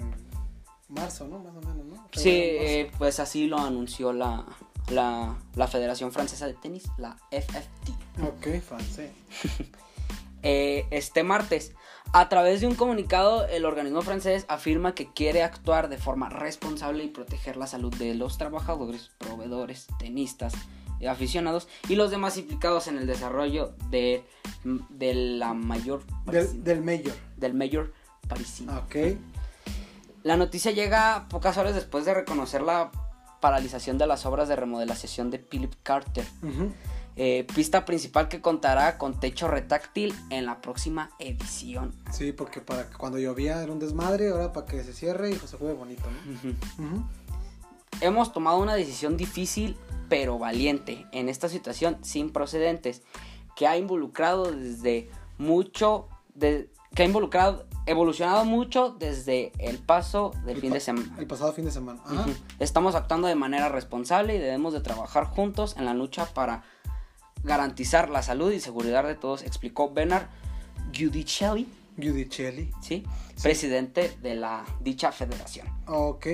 S1: marzo, ¿no? Más o menos, ¿no?
S2: Sí, eh, pues así lo anunció la, la, la Federación Francesa de Tenis, la FFT.
S1: Ok, francés.
S2: Eh, este martes, a través de un comunicado, el organismo francés afirma que quiere actuar de forma responsable y proteger la salud de los trabajadores, proveedores, tenistas, aficionados y los demás implicados en el desarrollo de, de la mayor
S1: Del, del mayor.
S2: del mayor parisino.
S1: Ok.
S2: La noticia llega pocas horas después de reconocer la paralización de las obras de remodelación de Philip Carter. Eh, pista principal que contará con techo retáctil en la próxima edición.
S1: Sí, porque para que cuando llovía era un desmadre, ahora para que se cierre y se juegue bonito, ¿no? Ujú.
S2: Hemos tomado una decisión difícil pero valiente en esta situación sin precedentes que ha involucrado desde mucho de- que ha involucrado evolucionado mucho desde el paso del
S1: El
S2: fin
S1: pa-
S2: de semana.
S1: El pasado fin de semana. Ajá.
S2: Estamos actuando de manera responsable y debemos de trabajar juntos en la lucha para garantizar la salud y seguridad de todos, explicó Bernard Giudicelli,
S1: Giudicelli.
S2: ¿sí? presidente de la dicha federación.
S1: Ok.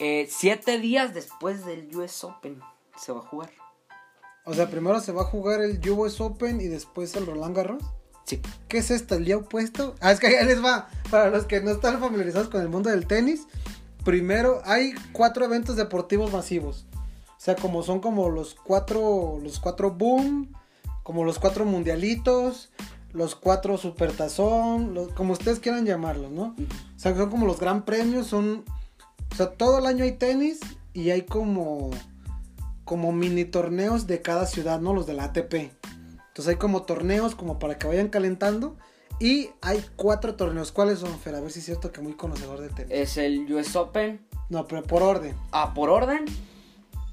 S2: Eh, siete días después del US Open se va a jugar.
S1: O sea, primero se va a jugar el US Open y después el Roland Garros.
S2: Sí.
S1: ¿Qué es esto? ¿El día opuesto? Ah, es que ya les va. Para los que no están familiarizados con el mundo del tenis, primero hay cuatro eventos deportivos masivos. O sea, como son como los cuatro, los cuatro boom, como los cuatro mundialitos, los cuatro supertazón, los- como ustedes quieran llamarlos, ¿no? O sea, son como los gran premios, son... O sea, todo el año hay tenis y hay como... Como mini torneos de cada ciudad, ¿no? Los de la ATP. Entonces hay como torneos como para que vayan calentando. Y hay cuatro torneos. ¿Cuáles son, Fer? A ver si es cierto que muy conocedor de tenis.
S2: Es el US Open.
S1: No, pero por orden.
S2: Ah, por orden.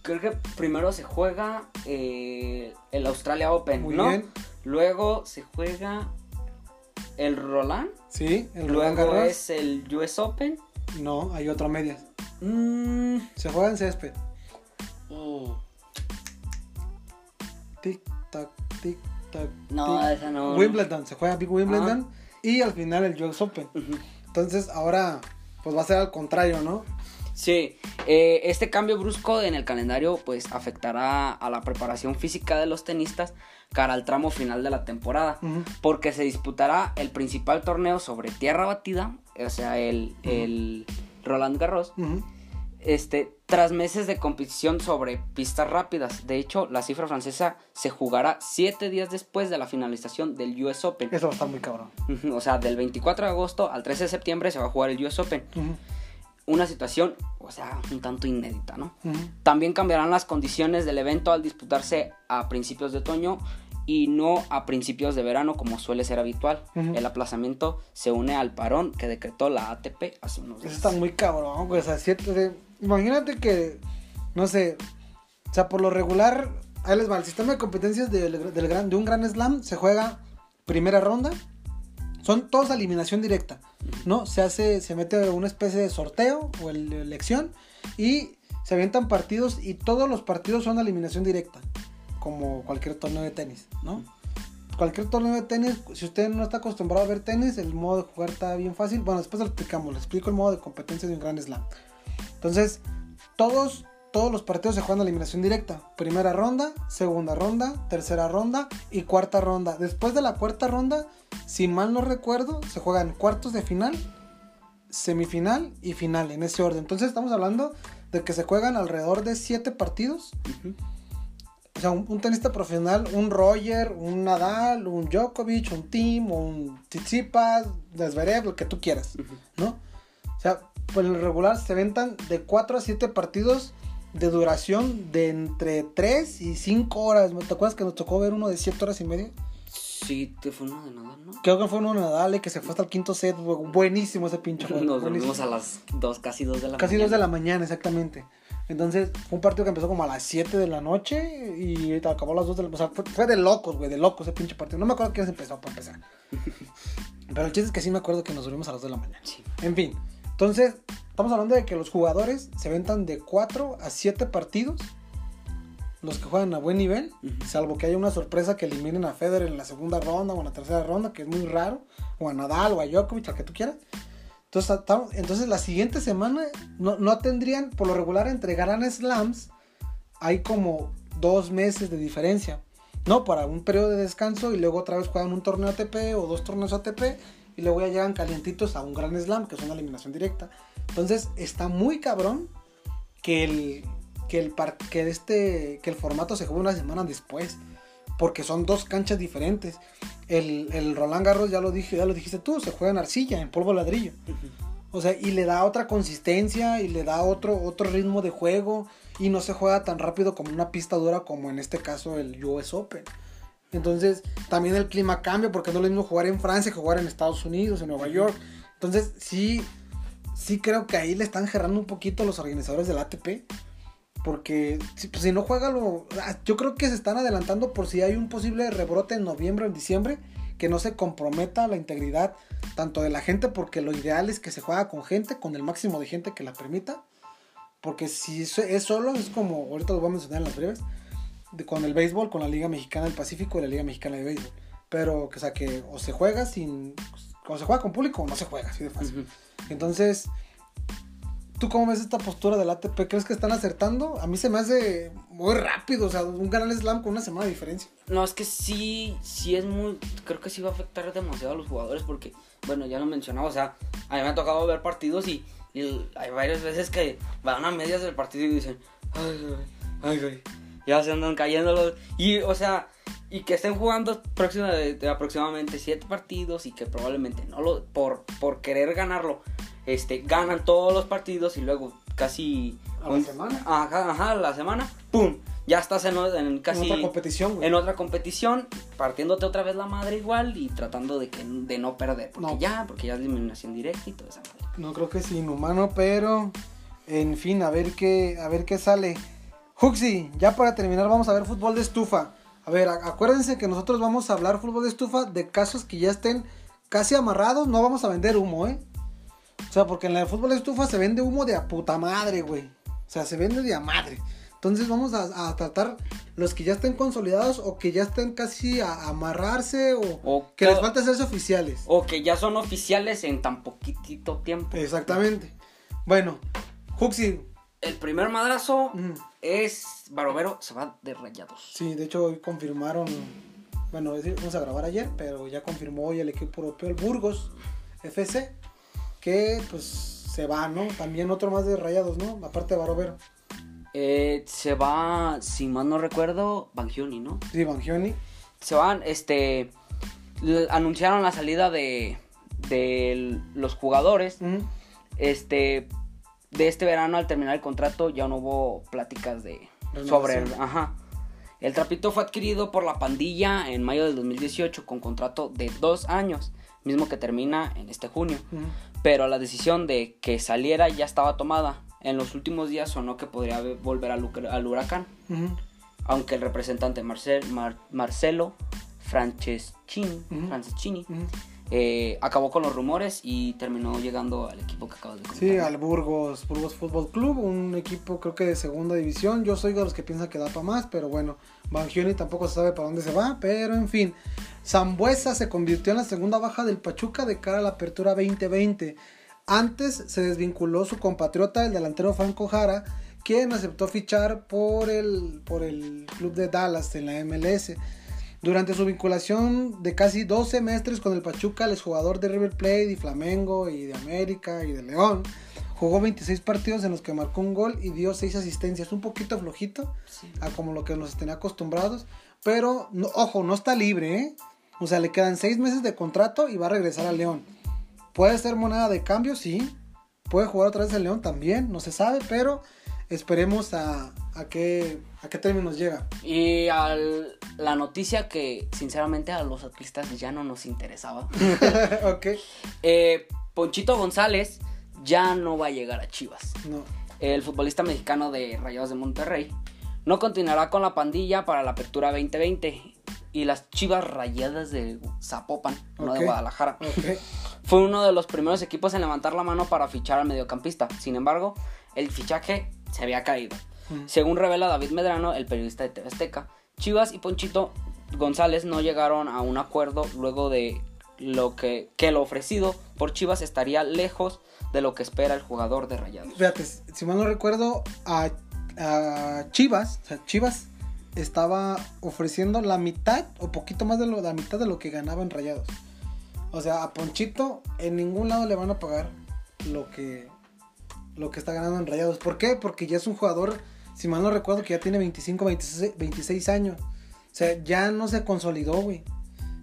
S2: Creo que primero se juega eh, el Australia Open,
S1: Muy
S2: ¿no?
S1: bien.
S2: Luego se juega el Roland.
S1: Sí, el Roland
S2: Luego
S1: Garros.
S2: es el US Open.
S1: No, hay otro a medias.
S2: Mm,
S1: Se juega en césped.
S2: mm,
S1: Tic, tac, tic, tac.
S2: No,
S1: tic.
S2: esa no.
S1: Wimbledon, se juega Big Wimbledon. Y al final el US Open. Entonces ahora, pues va a ser al contrario, ¿no?
S2: Sí, eh, este cambio brusco en el calendario pues afectará a la preparación física de los tenistas cara al tramo final de la temporada, porque se disputará el principal torneo sobre tierra batida, o sea, el, el Roland Garros, este, tras meses de competición sobre pistas rápidas. De hecho, la cifra francesa se jugará siete días después de la finalización del US Open.
S1: Eso va a estar muy cabrón.
S2: O sea, del 24 de agosto al 13 de septiembre se va a jugar el US Open. Una situación, o sea, un tanto inédita, ¿no? También cambiarán las condiciones del evento al disputarse a principios de otoño y no a principios de verano como suele ser habitual. El aplazamiento se une al parón que decretó la ATP hace unos
S1: Eso
S2: días.
S1: está muy cabrón, güey. O sea, cierto, de- imagínate que, no sé, o sea, por lo regular, ahí les va, el sistema de competencias del, del gran, de un gran slam se juega primera ronda, son todos a eliminación directa, ¿no? Se hace, se mete una especie de sorteo o el- elección y se avientan partidos y todos los partidos son eliminación directa, como cualquier torneo de tenis, ¿no? Cualquier torneo de tenis, si usted no está acostumbrado a ver tenis, el modo de jugar está bien fácil. Bueno, después lo explicamos, le explico el modo de competencia de un gran slam. Entonces, todos, todos los partidos se juegan a eliminación directa. Primera ronda, segunda ronda, tercera ronda y cuarta ronda. Después de la cuarta ronda, si mal no recuerdo, se juegan cuartos de final, semifinal y final, en ese orden. Entonces estamos hablando de que se juegan alrededor de siete partidos. O sea, un, un tenista profesional, un Roger, un Nadal, un Djokovic, un Tim, un Tsitsipas, Zverev, lo que tú quieras. ¿no? O sea, por el regular se ventan de 4 a 7 partidos de duración de entre 3 y 5 horas. ¿Te acuerdas que nos tocó ver uno de 7 horas y media?
S2: Sí, te fue uno de nada, ¿no?
S1: Creo que fue uno de Nadal y que se fue hasta el quinto set. bu- Buenísimo ese pinche juego.
S2: Nos dormimos a las dos, casi dos de la
S1: Casi
S2: mañana.
S1: 2 de la mañana, exactamente. Entonces, fue un partido que empezó como a las 7 de la noche y acabó a las 2 de la O sea, fue, fue de locos, güey, de locos ese pinche partido. No me acuerdo quién empezó para empezar. Pero el chiste es que sí me acuerdo que nos dormimos a las 2 de la mañana.
S2: Sí.
S1: En fin, entonces, estamos hablando de que los jugadores se ventan de 4 a 7 partidos. Los que juegan a buen nivel, salvo que haya una sorpresa que eliminen a Federer en la segunda ronda o en la tercera ronda, que es muy raro, o a Nadal o a Djokovic, al que tú quieras. Entonces, entonces la siguiente semana no, no tendrían, por lo regular, entre Grand Slams, hay como dos meses de diferencia, ¿no? Para un periodo de descanso y luego otra vez juegan un torneo ATP o dos torneos ATP y luego ya llegan calientitos a un Grand Slam, que es una eliminación directa. Entonces está muy cabrón que el, que el, par- que este, que el formato se juegue una semana después, porque son dos canchas diferentes. El, el Roland Garros, ya lo dije, ya lo dijiste tú, se juega en arcilla, en polvo ladrillo. O sea, y le da otra consistencia y le da otro, otro ritmo de juego y no se juega tan rápido como una pista dura como en este caso el US Open. Entonces, también el clima cambia porque no es lo mismo jugar en Francia que jugar en Estados Unidos, en Nueva York. Entonces, sí, sí creo que ahí le están gerrando un poquito los organizadores del ATP. Porque si, pues, si no juega lo... ah, Yo creo que se están adelantando por si hay un posible rebrote en noviembre o en diciembre. Que no se comprometa la integridad tanto de la gente. Porque lo ideal es que se juega con gente, con el máximo de gente que la permita. Porque si es solo, es como, ahorita lo voy a mencionar en las breves, de- con el béisbol, con la Liga Mexicana del Pacífico y la Liga Mexicana de Béisbol. Pero, o sea, que o se juega sin, o se juega con público o no se juega, así de fácil.
S2: Ujú.
S1: Entonces, ¿tú cómo ves esta postura del ATP? ¿Crees que están acertando? A mí se me hace muy rápido, o sea, un gran slam con una semana de diferencia.
S2: No, es que sí, sí es muy. Creo que sí va a afectar demasiado a los jugadores porque, bueno, ya lo mencionaba, o sea, a mí me ha tocado ver partidos y, y hay varias veces que van a medias del partido y dicen, ay, güey, ay, güey, ya se andan cayendo los. Y, o sea, y que estén jugando próxima de, de aproximadamente siete partidos y que probablemente no lo. Por, por querer ganarlo, este, ganan todos los partidos y luego casi.
S1: A la semana.
S2: Ajá, ajá, la semana, ¡pum! Ya estás en, en casi
S1: en otra competición, güey.
S2: en otra competición, partiéndote otra vez la madre igual y tratando de que de no perder, porque
S1: No.
S2: ya, porque ya es eliminación directa y toda esa madre.
S1: No creo que es inhumano, pero en fin, a ver qué, a ver qué sale. Huxi, ya para terminar vamos a ver fútbol de estufa. A ver, acuérdense que nosotros vamos a hablar fútbol de estufa de casos que ya estén casi amarrados, no vamos a vender humo, ¿eh? O sea, porque en la de fútbol de estufa se vende humo de a puta madre, güey. O sea, se vende de a madre. Entonces vamos a, a tratar los que ya estén consolidados o que ya estén casi a amarrarse o,
S2: O
S1: que
S2: que-
S1: les falta hacerse oficiales.
S2: O que ya son oficiales en tan poquitito tiempo.
S1: Exactamente. Bueno, Huxi,
S2: El primer madrazo
S1: mm,
S2: es Barovero se va de rayados.
S1: Sí, de hecho hoy confirmaron, bueno, vamos a grabar ayer, pero ya confirmó hoy el equipo europeo, el Burgos FC, que pues se va, ¿no? También otro más de rayados, ¿no? Aparte de Barovero.
S2: Eh, se va, si mal no recuerdo, Bangioni, ¿no?
S1: Sí, Bangioni.
S2: se van, este, anunciaron la salida de, de los jugadores,
S1: Ujú.
S2: este, de este verano al terminar el contrato ya no hubo pláticas de sobre el, ajá. El trapito fue adquirido por la pandilla en mayo del 2018 con contrato de dos años, mismo que termina en este junio. Pero la decisión de que saliera ya estaba tomada. En los últimos días sonó que podría volver al, huracán. Aunque el representante Marcel, Marcelo Franceschini, Franceschini eh, acabó con los rumores y terminó llegando al equipo que acabas de comentar.
S1: Sí, al Burgos, Burgos Fútbol Club, un equipo creo que de segunda división. Yo soy de los que piensan que da para más, pero bueno, Bangioni tampoco se sabe para dónde se va, pero en fin. Zambuesa se convirtió en la segunda baja del Pachuca de cara a la apertura 2020. Antes se desvinculó su compatriota, el delantero Franco Jara, quien aceptó fichar por el, por el club de Dallas en la MLS. Durante su vinculación de casi dos semestres con el Pachuca, el jugador de River Plate y Flamengo y de América y de León jugó 26 partidos en los que marcó un gol y dio 6 asistencias. Un poquito flojito a como lo que nos tenía acostumbrados. Pero, ojo, no está libre, ¿eh? O sea, le quedan 6 meses de contrato y va a regresar al León. Puede ser moneda de cambio, sí. Puede jugar otra vez el León también, no se sabe, pero esperemos a, a qué, a qué términos llega.
S2: Y al, la noticia que sinceramente a los atletas ya no nos interesaba.
S1: ok.
S2: Eh, Ponchito González ya no va a llegar a Chivas.
S1: No.
S2: El futbolista mexicano de Rayados de Monterrey no continuará con la pandilla para la apertura 2020 y las Chivas Rayadas de Zapopan, no de Guadalajara. Fue uno de los primeros equipos en levantar la mano para fichar al mediocampista. Sin embargo, el fichaje se había caído. Según revela David Medrano, el periodista de TV Azteca, Chivas y Ponchito González no llegaron a un acuerdo luego de lo que, que lo ofrecido por Chivas estaría lejos de lo que espera el jugador de Rayados.
S1: Fíjate, si mal no recuerdo, a, Chivas, o sea, Chivas estaba ofreciendo la mitad o poquito más de lo, la mitad de lo que ganaba en Rayados. O sea, a Ponchito en ningún lado le van a pagar lo que lo que está ganando en Rayados. ¿Por qué? Porque ya es un jugador, si mal no recuerdo, que ya tiene 25, 26, años. O sea, ya no se consolidó, güey.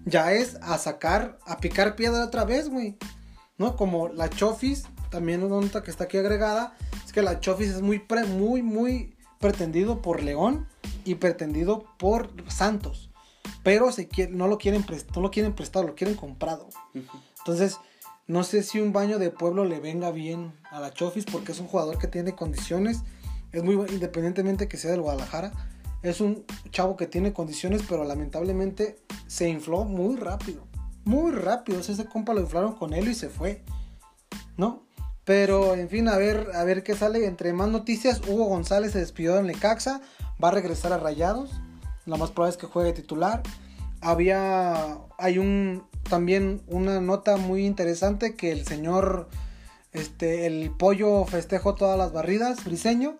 S1: Ya es a sacar, a picar piedra otra vez, güey. ¿No? Como la Chofis, también una nota que está aquí agregada, es que la Chofis es muy, muy, muy pretendido por León y pretendido por Santos. Pero se no, lo quieren no lo quieren prestado, lo quieren comprado. Entonces, no sé si un baño de pueblo le venga bien a la Chofis porque es un jugador que tiene condiciones. Es muy independientemente que sea del Guadalajara. Es un chavo que tiene condiciones, pero lamentablemente se infló muy rápido. Muy rápido. ese compa lo inflaron con él y se fue. ¿No? Pero en fin, a ver, a ver qué sale. Entre más noticias, Hugo González se despidió en Lecaxa. Va a regresar a Rayados. Lo más probable es que juegue titular. Había. Hay un también una nota muy interesante que el señor, este, el pollo festejó todas las barridas, briseño,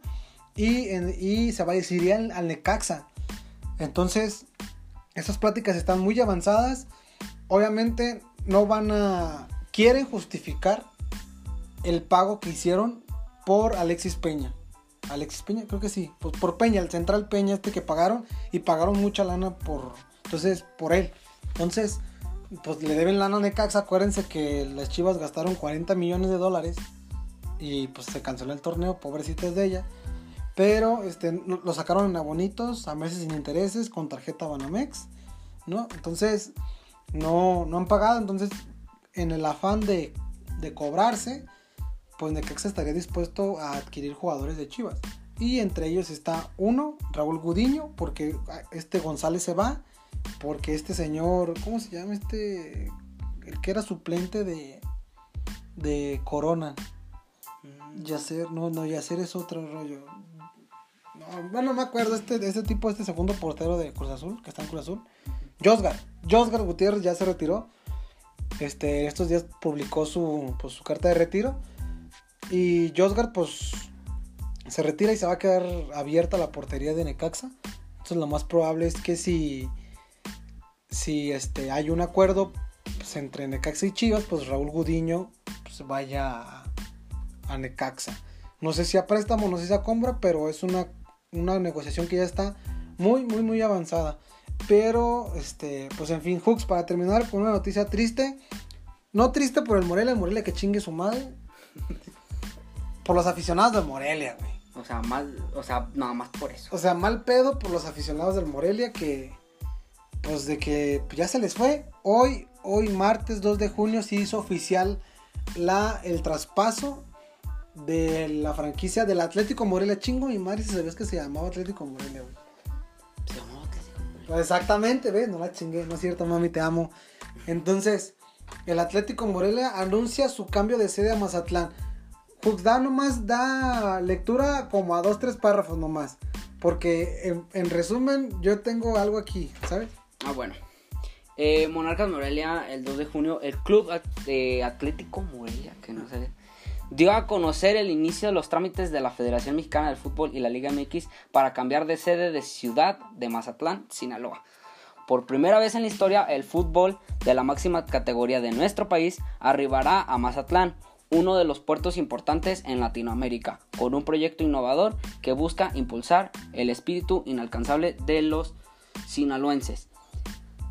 S1: y, se va a decidir al, al Necaxa. Entonces, esas pláticas están muy avanzadas. Obviamente no van a... Quieren justificar el pago que hicieron por Alexis Peña. Alexis Peña, creo que sí. Pues por Peña, el central Peña este que pagaron. Y pagaron mucha lana por... Entonces, por él. Entonces, pues le deben lana a Necaxa. Acuérdense que las Chivas gastaron 40 millones de dólares y pues se canceló el torneo, pobrecitas de ella. Pero este, lo sacaron en abonitos, a meses sin intereses, con tarjeta Banamex, ¿no? Entonces, no, no han pagado. Entonces, en el afán de, de cobrarse, pues Necaxa estaría dispuesto a adquirir jugadores de Chivas. Y entre ellos está uno, Raúl Gudiño, porque este González se va porque este señor, ¿cómo se llama este? El que era suplente de, de Corona. Mm. Yacer, no, no, Yacer es otro rollo. No, bueno, me acuerdo, este, este tipo, este segundo portero de Cruz Azul, que está en Cruz Azul. Josgar, Josgar Gutiérrez ya se retiró. Este, estos días publicó su, pues, su carta de retiro. Y Josgar, pues, se retira y se va a quedar abierta la portería de Necaxa. Entonces, lo más probable es que si si este, hay un acuerdo pues, entre Necaxa y Chivas, pues Raúl Gudiño pues, vaya a, Necaxa. No sé si a préstamo, no sé si a compra, pero es una, una negociación que ya está muy, muy, muy avanzada. Pero, este, pues en fin, Hooks, para terminar con una noticia triste. No triste por el Morelia, el Morelia que chingue su madre. por los aficionados del Morelia, güey.
S2: O sea, mal, o sea, nada más por eso.
S1: O sea, mal pedo por los aficionados del Morelia que, pues de que ya se les fue. Hoy, hoy martes 2 de junio se hizo oficial la, el traspaso de la franquicia del Atlético Morelia. Chingo mi madre si sabes que se llamaba Atlético Morelia, güey.
S2: Se llamaba Atlético Morelia.
S1: Pues exactamente, ¿ves? No la chingué, no es cierto, mami, te amo. Entonces, el Atlético Morelia anuncia su cambio de sede a Mazatlán. Pues da nomás, da lectura como a dos, tres párrafos nomás. Porque en, en resumen, yo tengo algo aquí, ¿sabes?
S2: Ah, bueno. Eh, Monarcas Morelia, el 2 de junio, el Club At- eh, Atlético Morelia, que no sé, dio a conocer el inicio de los trámites de la Federación Mexicana del Fútbol y la Liga MX para cambiar de sede de ciudad de Mazatlán, Sinaloa. Por primera vez en la historia, el fútbol de la máxima categoría de nuestro país arribará a Mazatlán, uno de los puertos importantes en Latinoamérica, con un proyecto innovador que busca impulsar el espíritu inalcanzable de los sinaloenses.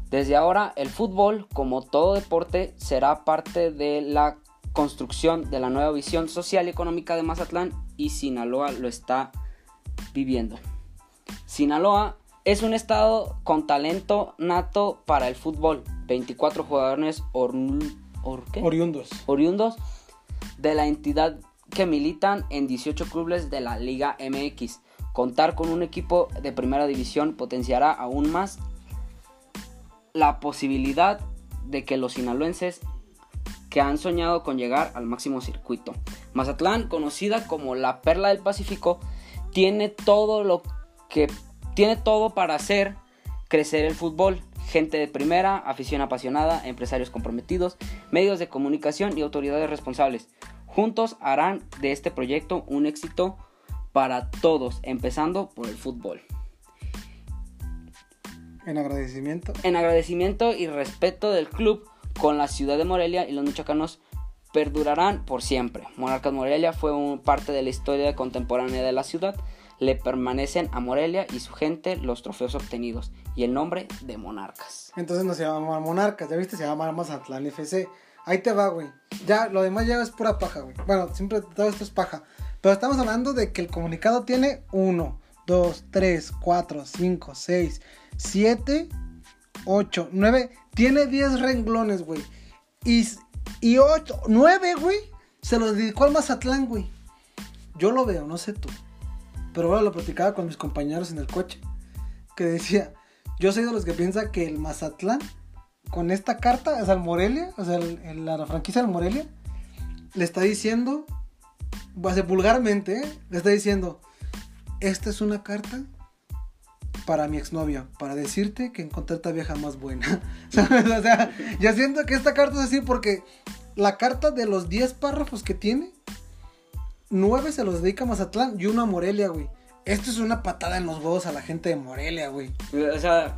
S2: Desde ahora, el fútbol, como todo deporte, será parte de la construcción de la nueva visión social y económica de Mazatlán y Sinaloa lo está viviendo. Sinaloa es un estado con talento nato para el fútbol. 24 jugadores.
S1: Oriundos.
S2: oriundos de la entidad que militan en 18 clubes de la Liga MX. Contar con un equipo de primera división potenciará aún más la posibilidad de que los sinaloenses que han soñado con llegar al máximo circuito. Mazatlán, conocida como la perla del Pacífico, tiene todo lo que tiene todo para hacer crecer el fútbol. Gente de primera, afición apasionada, empresarios comprometidos, medios de comunicación y autoridades responsables. Juntos harán de este proyecto un éxito para todos, empezando por el fútbol.
S1: En agradecimiento.
S2: En agradecimiento y respeto del club con la ciudad de Morelia y los michoacanos perdurarán por siempre. Monarcas Morelia fue un- parte de la historia contemporánea de la ciudad. Le permanecen a Morelia y su gente los trofeos obtenidos y el nombre de Monarcas.
S1: Entonces no se llama Monarcas, ya viste, se llama Mazatlán FC. Ahí te va, güey. Ya, lo demás ya es pura paja, güey. Bueno, siempre todo esto es paja. Pero estamos hablando de que el comunicado tiene 1, 2, 3, 4, 5, 6, 7, 8, 9. Tiene 10 renglones, güey. Y, y 8, 9, güey. Se los dedicó al Mazatlán, güey. Yo lo veo, no sé tú. Pero ahora lo platicaba con mis compañeros en el coche. Que decía, yo soy de los que piensa que el Mazatlán, con esta carta, o sea, el Morelia, o sea, la franquicia del Morelia, le está diciendo, va a ser vulgarmente, ¿eh? le está diciendo, esta es una carta para mi exnovia, para decirte que encontré esta vieja más buena. ¿Sabes? O sea, yo siento que esta carta es así porque la carta de los 10 párrafos que tiene, 9 se los dedica a Mazatlán y uno a Morelia, güey. Esto es una patada en los huevos a la gente de Morelia, güey.
S2: O sea,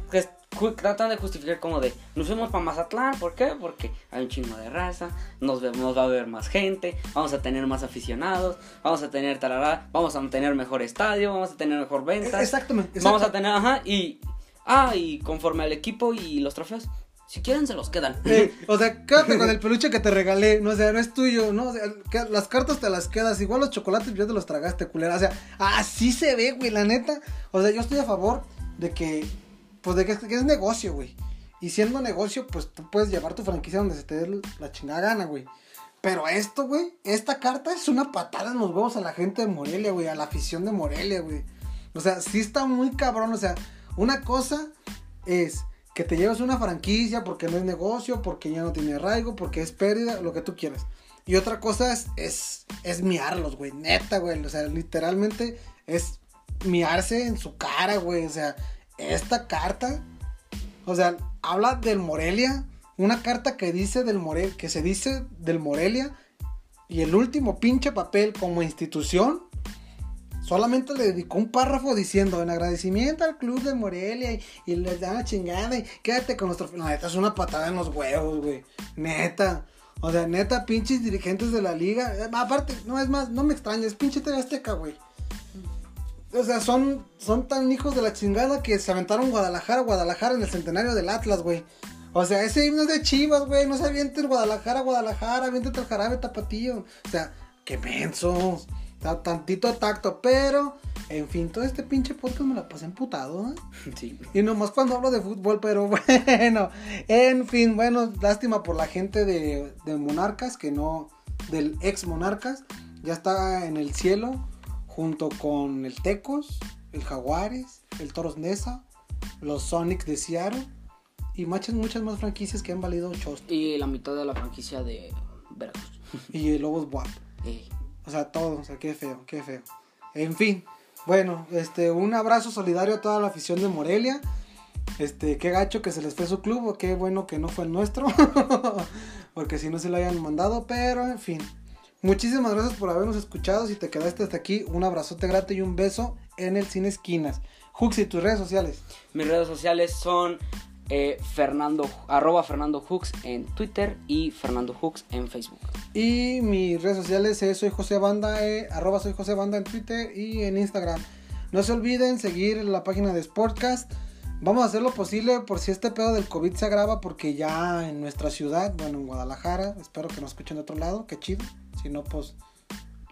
S2: tratan de justificar como de, nos fuimos para Mazatlán, ¿por qué? Porque hay un chingo de raza, nos, ve- nos va a ver más gente, vamos a tener más aficionados, vamos a tener tarará, vamos a tener mejor estadio, vamos a tener mejor ventas.
S1: Exactamente.
S2: Vamos a tener, ajá, y. Ah, y conforme al equipo y los trofeos, si quieren se los quedan.
S1: Eh, o sea, quédate con el peluche que te regalé, no o sea, no es tuyo, ¿no? O sea, las cartas te las quedas, igual los chocolates ya te los tragaste, culera. O sea, así se ve, güey, la neta. O sea, yo estoy a favor de que, pues de que, es negocio, güey. Y siendo negocio, pues tú puedes llevar tu franquicia donde se te dé la chingada gana, güey. Pero esto, güey, esta carta es una patada en los huevos a la gente de Morelia, güey, a la afición de Morelia, güey. O sea, sí está muy cabrón, o sea, una cosa es que te llevas una franquicia porque no es negocio, porque ya no tiene arraigo, porque es pérdida, lo que tú quieras. Y otra cosa es, es, es miarlos, güey, neta, güey. O sea, literalmente es miarse en su cara, güey. O sea, esta carta, o sea, habla del Morelia, una carta que dice del Morel, que se dice del Morelia, y el último pinche papel como institución solamente le dedicó un párrafo diciendo en agradecimiento al club de Morelia y, y les da la chingada y quédate con nuestro... La neta es una patada en los huevos, güey. Neta. O sea, neta, pinches dirigentes de la liga. Eh, aparte, no es más, no me extraña, es pinche TV Azteca, güey. O sea, son, son tan hijos de la chingada que se aventaron Guadalajara, Guadalajara en el centenario del Atlas, güey. O sea, ese himno es de Chivas, güey. No se avienten Guadalajara, Guadalajara, aviéntate el jarabe tapatío. O sea, qué mensos. Tantito tacto, pero, en fin, todo este pinche podcast me la pasé emputado, ¿eh?
S2: Sí.
S1: Y nomás cuando hablo de fútbol, pero bueno, en fin, bueno, lástima por la gente de, de Monarcas, que no, del ex Monarcas, ya está en el cielo, junto con el Tecos, el Jaguares, el Toros Nesa, los Sonics de Seattle, y muchas, muchas más franquicias que han valido chos.
S2: Y la mitad de la franquicia de Veracruz.
S1: Y el Lobos Buap. O sea, todo, o sea, qué feo, qué feo. En fin, bueno, este, un abrazo solidario a toda la afición de Morelia. Este, qué gacho que se les fue su club, o qué bueno que no fue el nuestro. Porque si no se lo hayan mandado, pero en fin. Muchísimas gracias por habernos escuchado. Si te quedaste hasta aquí, un abrazote grato y un beso en el Cine Esquinas. Hux y tus redes sociales.
S2: mis redes sociales son eh, Fernando, arroba Fernando Hooks en Twitter y Fernando Hooks en Facebook.
S1: Y mis redes sociales es soy José Banda, eh, arroba soy José Banda en Twitter y en Instagram. No se olviden seguir la página de Sportcast. Vamos a hacer lo posible por si este pedo del COVID se agrava porque ya en nuestra ciudad, bueno, en Guadalajara, espero que nos escuchen de otro lado, qué chido. Si no, pues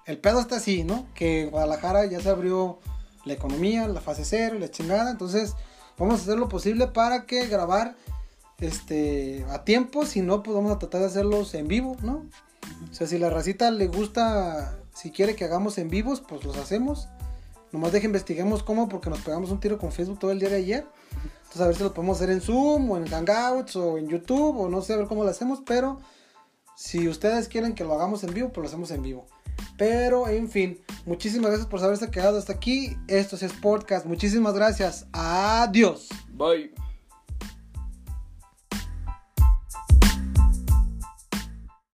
S1: el pedo está así, ¿no? Que en Guadalajara ya se abrió la economía, la fase cero la chingada. Entonces, vamos a hacer lo posible para que grabar este a tiempo. Si no, pues vamos a tratar de hacerlos en vivo, ¿no? O sea, si la racita le gusta, si quiere que hagamos en vivos, pues los hacemos. Nomás deje investiguemos cómo, porque nos pegamos un tiro con Facebook todo el día de ayer. Entonces a ver si lo podemos hacer en Zoom, o en Hangouts, o en YouTube, o no sé, a ver cómo lo hacemos. Pero si ustedes quieren que lo hagamos en vivo, pues lo hacemos en vivo. Pero, en fin, muchísimas gracias por haberse quedado hasta aquí. Esto es Sportcast. Muchísimas gracias. Adiós.
S2: Bye.